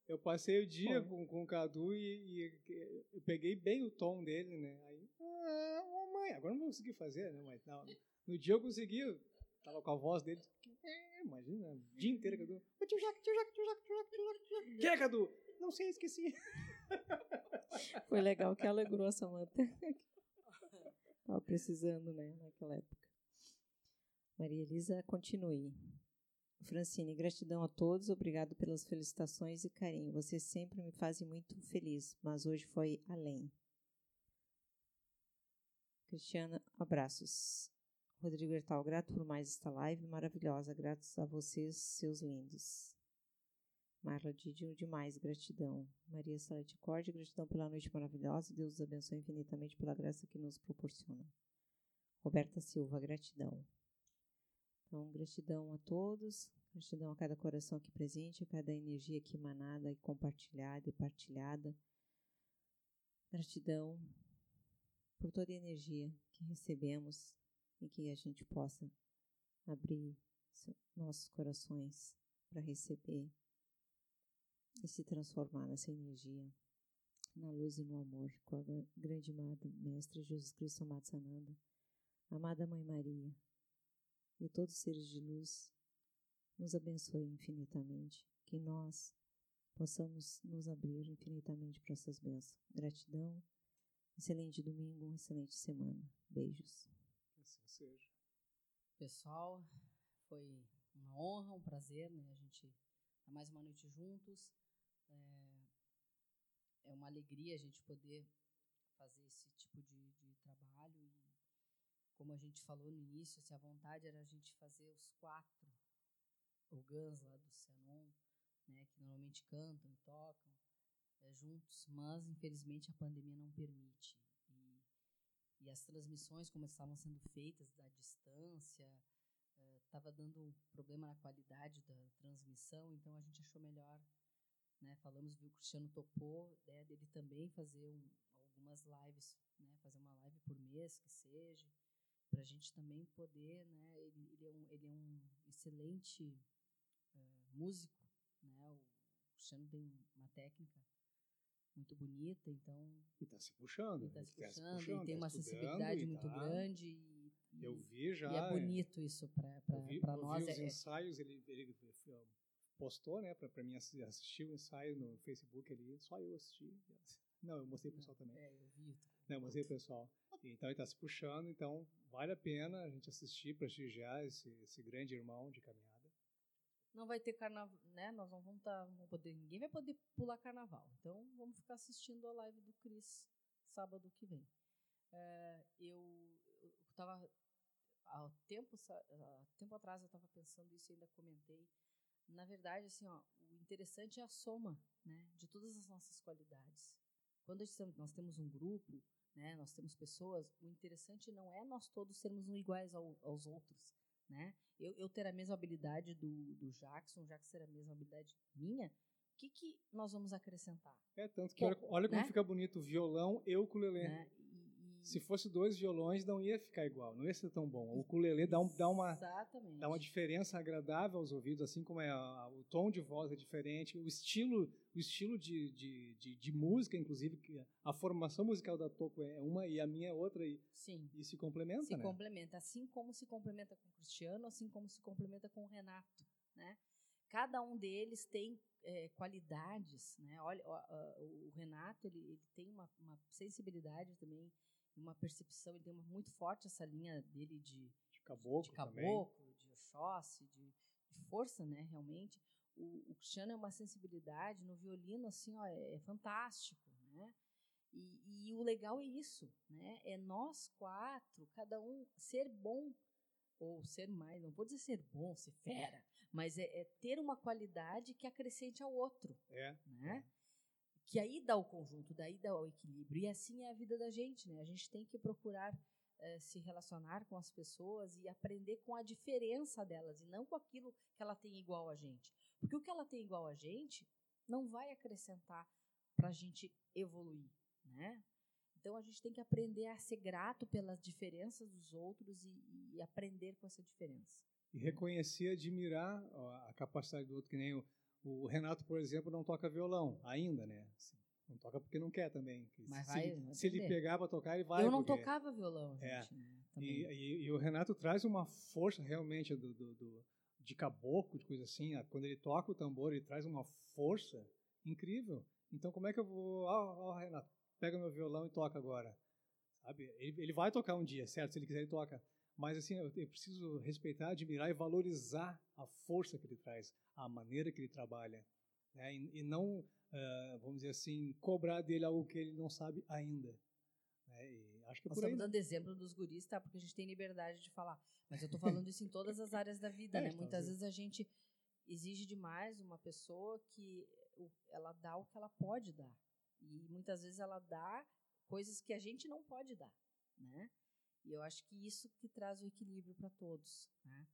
Eu passei o dia Bom. com, com o Cadu e, e eu peguei bem o tom dele, né? Aí, mãe, agora não consegui fazer, né? Mas não, no dia eu consegui, tava com a voz dele. É, imagina, o dia inteiro, Cadu. Ô tio Jaque, tio Jaque, tio Jaque, tio Jaque, tio Jaque, tio Jaque. Que é, Cadu? Não sei, esqueci. Foi legal que alegrou a Samanta. Estava precisando, né, naquela época. Maria Elisa, continue. Francine, gratidão a todos, obrigado pelas felicitações e carinho. Vocês sempre me fazem muito feliz, mas hoje foi além. Cristiana, abraços. Rodrigo Hertal, grato por mais esta live maravilhosa. Gratos a vocês, seus lindos. Marla Didio, demais, gratidão. Maria Salete Corte, gratidão pela noite maravilhosa. Deus os abençoe infinitamente pela graça que nos proporciona. Roberta Silva, gratidão. Então, gratidão a todos, gratidão a cada coração aqui presente, a cada energia aqui emanada e compartilhada e partilhada. Gratidão por toda a energia que recebemos e que a gente possa abrir nossos corações para receber e se transformar nessa energia, na luz e no amor, com a grande amada Mestre Jesus Cristo Amado Sananda, amada Mãe Maria e todos os seres de luz, nos abençoe infinitamente, que nós possamos nos abrir infinitamente para essas bênçãos. Gratidão, excelente domingo, uma excelente semana. Beijos. Assim seja. Pessoal, foi uma honra, um prazer, né? A gente tá mais uma noite juntos. É, é uma alegria a gente poder fazer esse tipo de, de trabalho e como a gente falou no início, se a vontade era a gente fazer os quatro orgãs lá do Senon, né, que normalmente cantam e tocam juntos, mas infelizmente a pandemia não permite. E, e as transmissões, como estavam sendo feitas da distância, estava é, dando problema na qualidade da transmissão, então a gente achou melhor né? Falamos, viu, o Cristiano topou, né, dele também fazer um, algumas lives, né? Fazer uma live por mês, que seja, para a gente também poder, né? Ele, ele, é, um, ele é um excelente uh, músico, né? O Cristiano tem uma técnica muito bonita, então... E está se puxando. Está se, se, puxando, e tem tá uma sensibilidade muito tá... grande. E, eu vi já. E é bonito isso para nós. Eu vi os é, ensaios, ele, ele postou, né, para mim assistir o ensaio no Facebook ali, só eu assisti. Não, eu mostrei o pessoal também. É, eu vi. Não, eu mostrei o pessoal. Então ele está se puxando, então vale a pena a gente assistir, prestigiar esse, esse grande irmão de caminhada. Não vai ter carnaval, né? Nós não vamos estar, tá, poder, ninguém vai poder pular carnaval. Então vamos ficar assistindo a live do Cris sábado que vem. É, eu estava há tempo, há tempo atrás eu estava pensando isso e ainda comentei na verdade, assim, ó, o interessante é a soma, né, de todas as nossas qualidades. Quando nós temos um grupo, né, nós temos pessoas, o interessante não é nós todos sermos iguais ao, aos outros, né? Eu, eu ter a mesma habilidade do, do Jackson, o Jackson ter a mesma habilidade minha, o que, que nós vamos acrescentar? É, tanto que olha, olha como né? fica bonito o violão e o ukulele. Né? Se fosse dois violões, não ia ficar igual, não ia ser tão bom. O ukulele dá, um, dá, uma, dá uma diferença agradável aos ouvidos, assim como é a, o tom de voz é diferente, o estilo, o estilo de, de, de, de música, inclusive, a formação musical da Toco é uma e a minha é outra, e, Sim. e se complementa, Se né? complementa, assim como se complementa com o Cristiano, assim como se complementa com o Renato, né? Cada um deles tem é, qualidades, né? Olha, o, o Renato ele, ele tem uma, uma sensibilidade também uma percepção, ele tem uma, muito forte essa linha dele de, de caboclo, de, caboclo, de Oxóssi, de, de, força, né, realmente. O, o, Cristiano é uma sensibilidade no violino, assim, ó, é, é fantástico, né? E, e, o legal é isso, né? É nós quatro, cada um ser bom ou ser mais, não vou dizer ser bom, ser fera, mas é, é ter uma qualidade que acrescente ao outro, é, né? É que aí dá o conjunto, daí dá o equilíbrio. E assim é a vida da gente, né? A gente tem que procurar eh, se relacionar com as pessoas e aprender com a diferença delas e não com aquilo que ela tem igual a gente. Porque o que ela tem igual a gente não vai acrescentar para a gente evoluir, né? Então a gente tem que aprender a ser grato pelas diferenças dos outros e, e aprender com essa diferença. E reconhecer, admirar a capacidade do outro, que nem o o Renato, por exemplo, não toca violão ainda, né? Assim, não toca porque não quer também. Mas se, vai, se ele pegar para tocar, ele vai. Eu não porque... tocava violão, é. gente. Né? E, e, e, o Renato traz uma força realmente do, do, do, de caboclo, de coisa assim. Quando ele toca o tambor, ele traz uma força incrível. Então, como é que eu vou. Ó, oh, Renato, pega meu violão e toca agora. Sabe? Ele, ele vai tocar um dia, certo? Se ele quiser, ele toca. Mas assim, eu, eu preciso respeitar, admirar e valorizar a força que ele traz, a maneira que ele trabalha, né? e, e, não, uh, vamos dizer assim, cobrar dele algo que ele não sabe ainda. Né? acho que é Nós estamos dando exemplo dos guris, tá? Porque a gente tem liberdade de falar. Mas eu tô falando isso em todas as áreas da vida, É, né? então, Muitas vezes a gente exige demais uma pessoa que ela dá o que ela pode dar. E muitas vezes ela dá coisas que a gente não pode dar, né? E eu acho que isso que traz o equilíbrio para todos, né?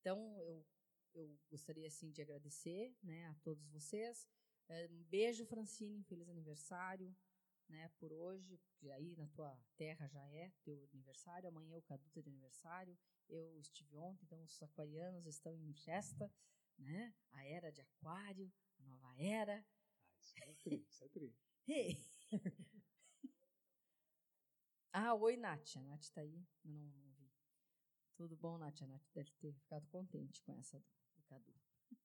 Então, eu, eu gostaria, assim, de agradecer né, a todos vocês. É, Um beijo, Francine, feliz aniversário né, por hoje, aí na tua terra já é teu aniversário, amanhã o Cadu tá de aniversário, eu estive ontem, então os aquarianos estão em festa, né? A era de aquário, a nova era. Ah, isso é tri, isso é tri. Ah, oi, Nath. A Nath tá aí, eu não, não vi. Tudo bom, Nath? A Nath deve ter ficado contente com essa do, Cadu.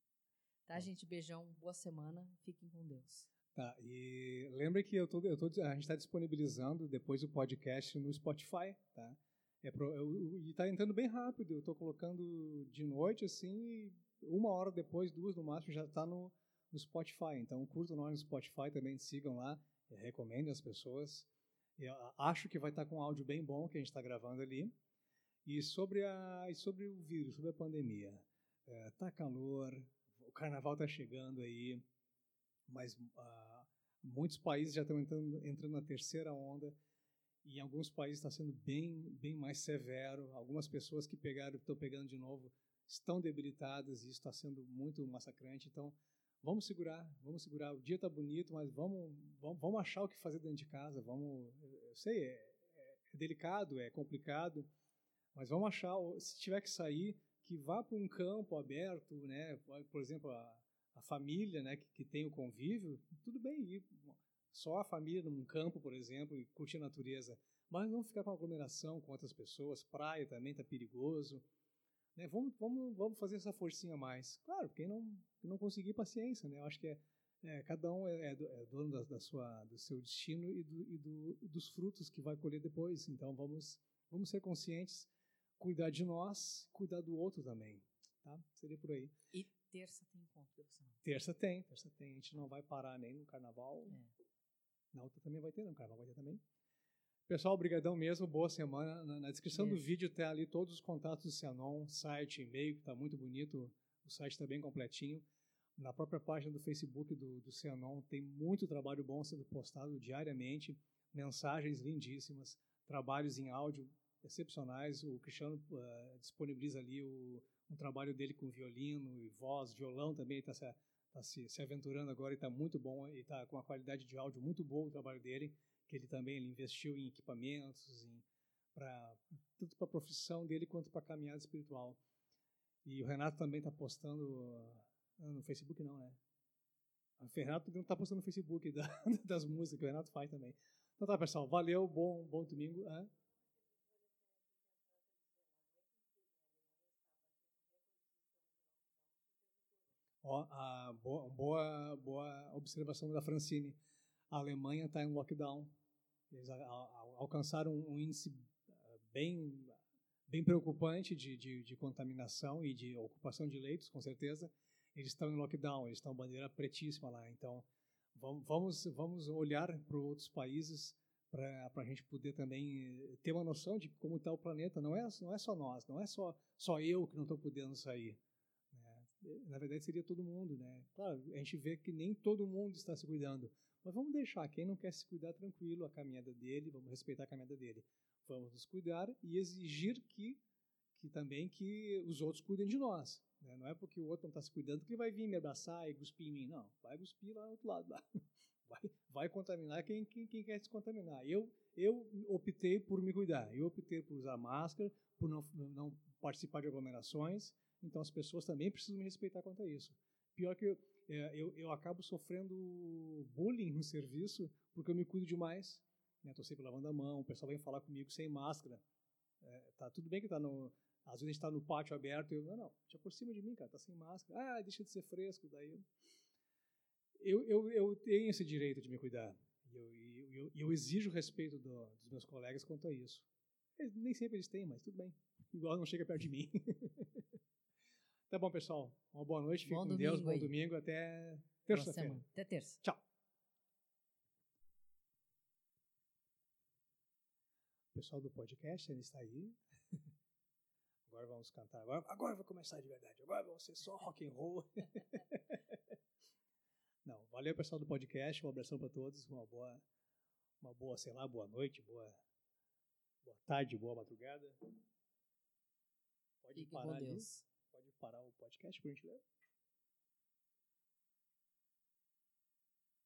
Tá, gente? Beijão, boa semana, fiquem com Deus. Tá, e lembre que eu tô, eu tô, a gente está disponibilizando depois o podcast no Spotify, tá? É pro, eu, e está entrando bem rápido, eu estou colocando de noite, assim, e uma hora depois, duas no máximo, já está no, no Spotify. Então, curtam nós no Spotify, também sigam lá, eu recomendo as pessoas. Eu acho que vai estar com um áudio bem bom que a gente está gravando ali. E sobre, a, e sobre o vírus, sobre a pandemia. É, tá calor, o carnaval está chegando aí, mas ah, muitos países já estão entrando, entrando na terceira onda e em alguns países está sendo bem bem mais severo. Algumas pessoas que pegaram estão pegando de novo estão debilitadas e isso está sendo muito massacrante. Então vamos segurar, vamos segurar. O dia está bonito, mas vamos, vamos vamos achar o que fazer dentro de casa. Vamos, eu sei é, é, delicado, é complicado, mas vamos achar. Se tiver que sair, que vá para um campo aberto, né? Por exemplo a a família, né, que, que, tem o convívio, tudo bem ir só a família num campo, por exemplo, e curtir a natureza, mas não ficar com aglomeração com outras pessoas, praia também está perigoso, né? Vamos, vamos, vamos fazer essa forcinha mais. Claro, quem não, quem não conseguir paciência, né? Eu acho que é, é cada um é, é dono da, da, sua, do seu destino e, do, e do, dos frutos que vai colher depois. Então vamos, vamos ser conscientes, cuidar de nós, cuidar do outro também, tá? Seria por aí. E terça tem encontro devocional. Terça tem, terça tem. A gente não vai parar nem no carnaval. É. Na outra também vai ter, no carnaval vai ter também. Pessoal, obrigadão mesmo, boa semana. Na, na descrição Beijo. do vídeo tem ali todos os contatos do Cianon, site, e-mail, que está muito bonito. O site está bem completinho. Na própria página do Facebook do, do Cianon tem muito trabalho bom sendo postado diariamente, mensagens lindíssimas, trabalhos em áudio excepcionais. O Cristiano uh, disponibiliza ali o, um trabalho dele com violino e voz, violão também está se, tá se, se aventurando agora e está muito bom e está com uma qualidade de áudio muito boa o trabalho dele, que ele também ele investiu em equipamentos, em, pra, tanto para a profissão dele quanto para a caminhada espiritual. E o Renato também está postando uh, no Facebook não, né? O Renato não está postando no Facebook da, das músicas que o Renato faz também. Então tá, pessoal, valeu, bom, bom domingo. É? Ó, a boa, boa, boa observação da Francine. A Alemanha está em lockdown. Eles a, a, alcançaram um índice bem, bem preocupante de, de, de, contaminação e de ocupação de leitos, com certeza. Eles estão em lockdown, eles estão bandeira pretíssima lá. Então, vamos, vamos olhar para outros países para a gente poder também ter uma noção de como está o planeta. Não é, não é só nós, não é só, só eu que não estou podendo sair na verdade seria todo mundo, né? Claro, a gente vê que nem todo mundo está se cuidando, mas vamos deixar quem não quer se cuidar tranquilo a caminhada dele, vamos respeitar a caminhada dele, vamos nos cuidar e exigir que, que também que os outros cuidem de nós. Né? Não é porque o outro não está se cuidando que vai vir me abraçar e cuspir em mim, não. Vai cuspir lá do outro lado, lá. Vai, vai contaminar quem, quem, quem quer se contaminar. Eu eu optei por me cuidar, eu optei por usar máscara, por não, não participar de aglomerações. Então as pessoas também precisam me respeitar quanto a isso. Pior que eu, é, eu, eu acabo sofrendo bullying no serviço porque eu me cuido demais. Né? sempre lavando a mão, o pessoal vem falar comigo sem máscara. É, tá tudo bem que tá no, às vezes a gente está no pátio aberto e eu, não, não, por cima de mim, cara, tá sem máscara. Ah, deixa de ser fresco. Daí eu, eu, eu tenho esse direito de me cuidar. E eu, eu, eu, exijo respeito do, dos meus colegas quanto a isso. Nem sempre eles têm, mas tudo bem. Igual não chega perto de mim. Tá bom, pessoal. Uma boa noite. Fique bom com Deus. Bom aí. domingo. Até terça-feira. Até terça. Tchau. pessoal do podcast ainda está aí. Agora vamos cantar. Agora, agora vai começar de verdade. Agora vamos ser só rock and roll. Não, valeu pessoal do podcast. Um abração para todos. Uma boa, uma boa, sei lá, boa noite, boa, boa tarde, boa madrugada. Pode Fiquem parar com ali. Pode parar o podcast por gentileza.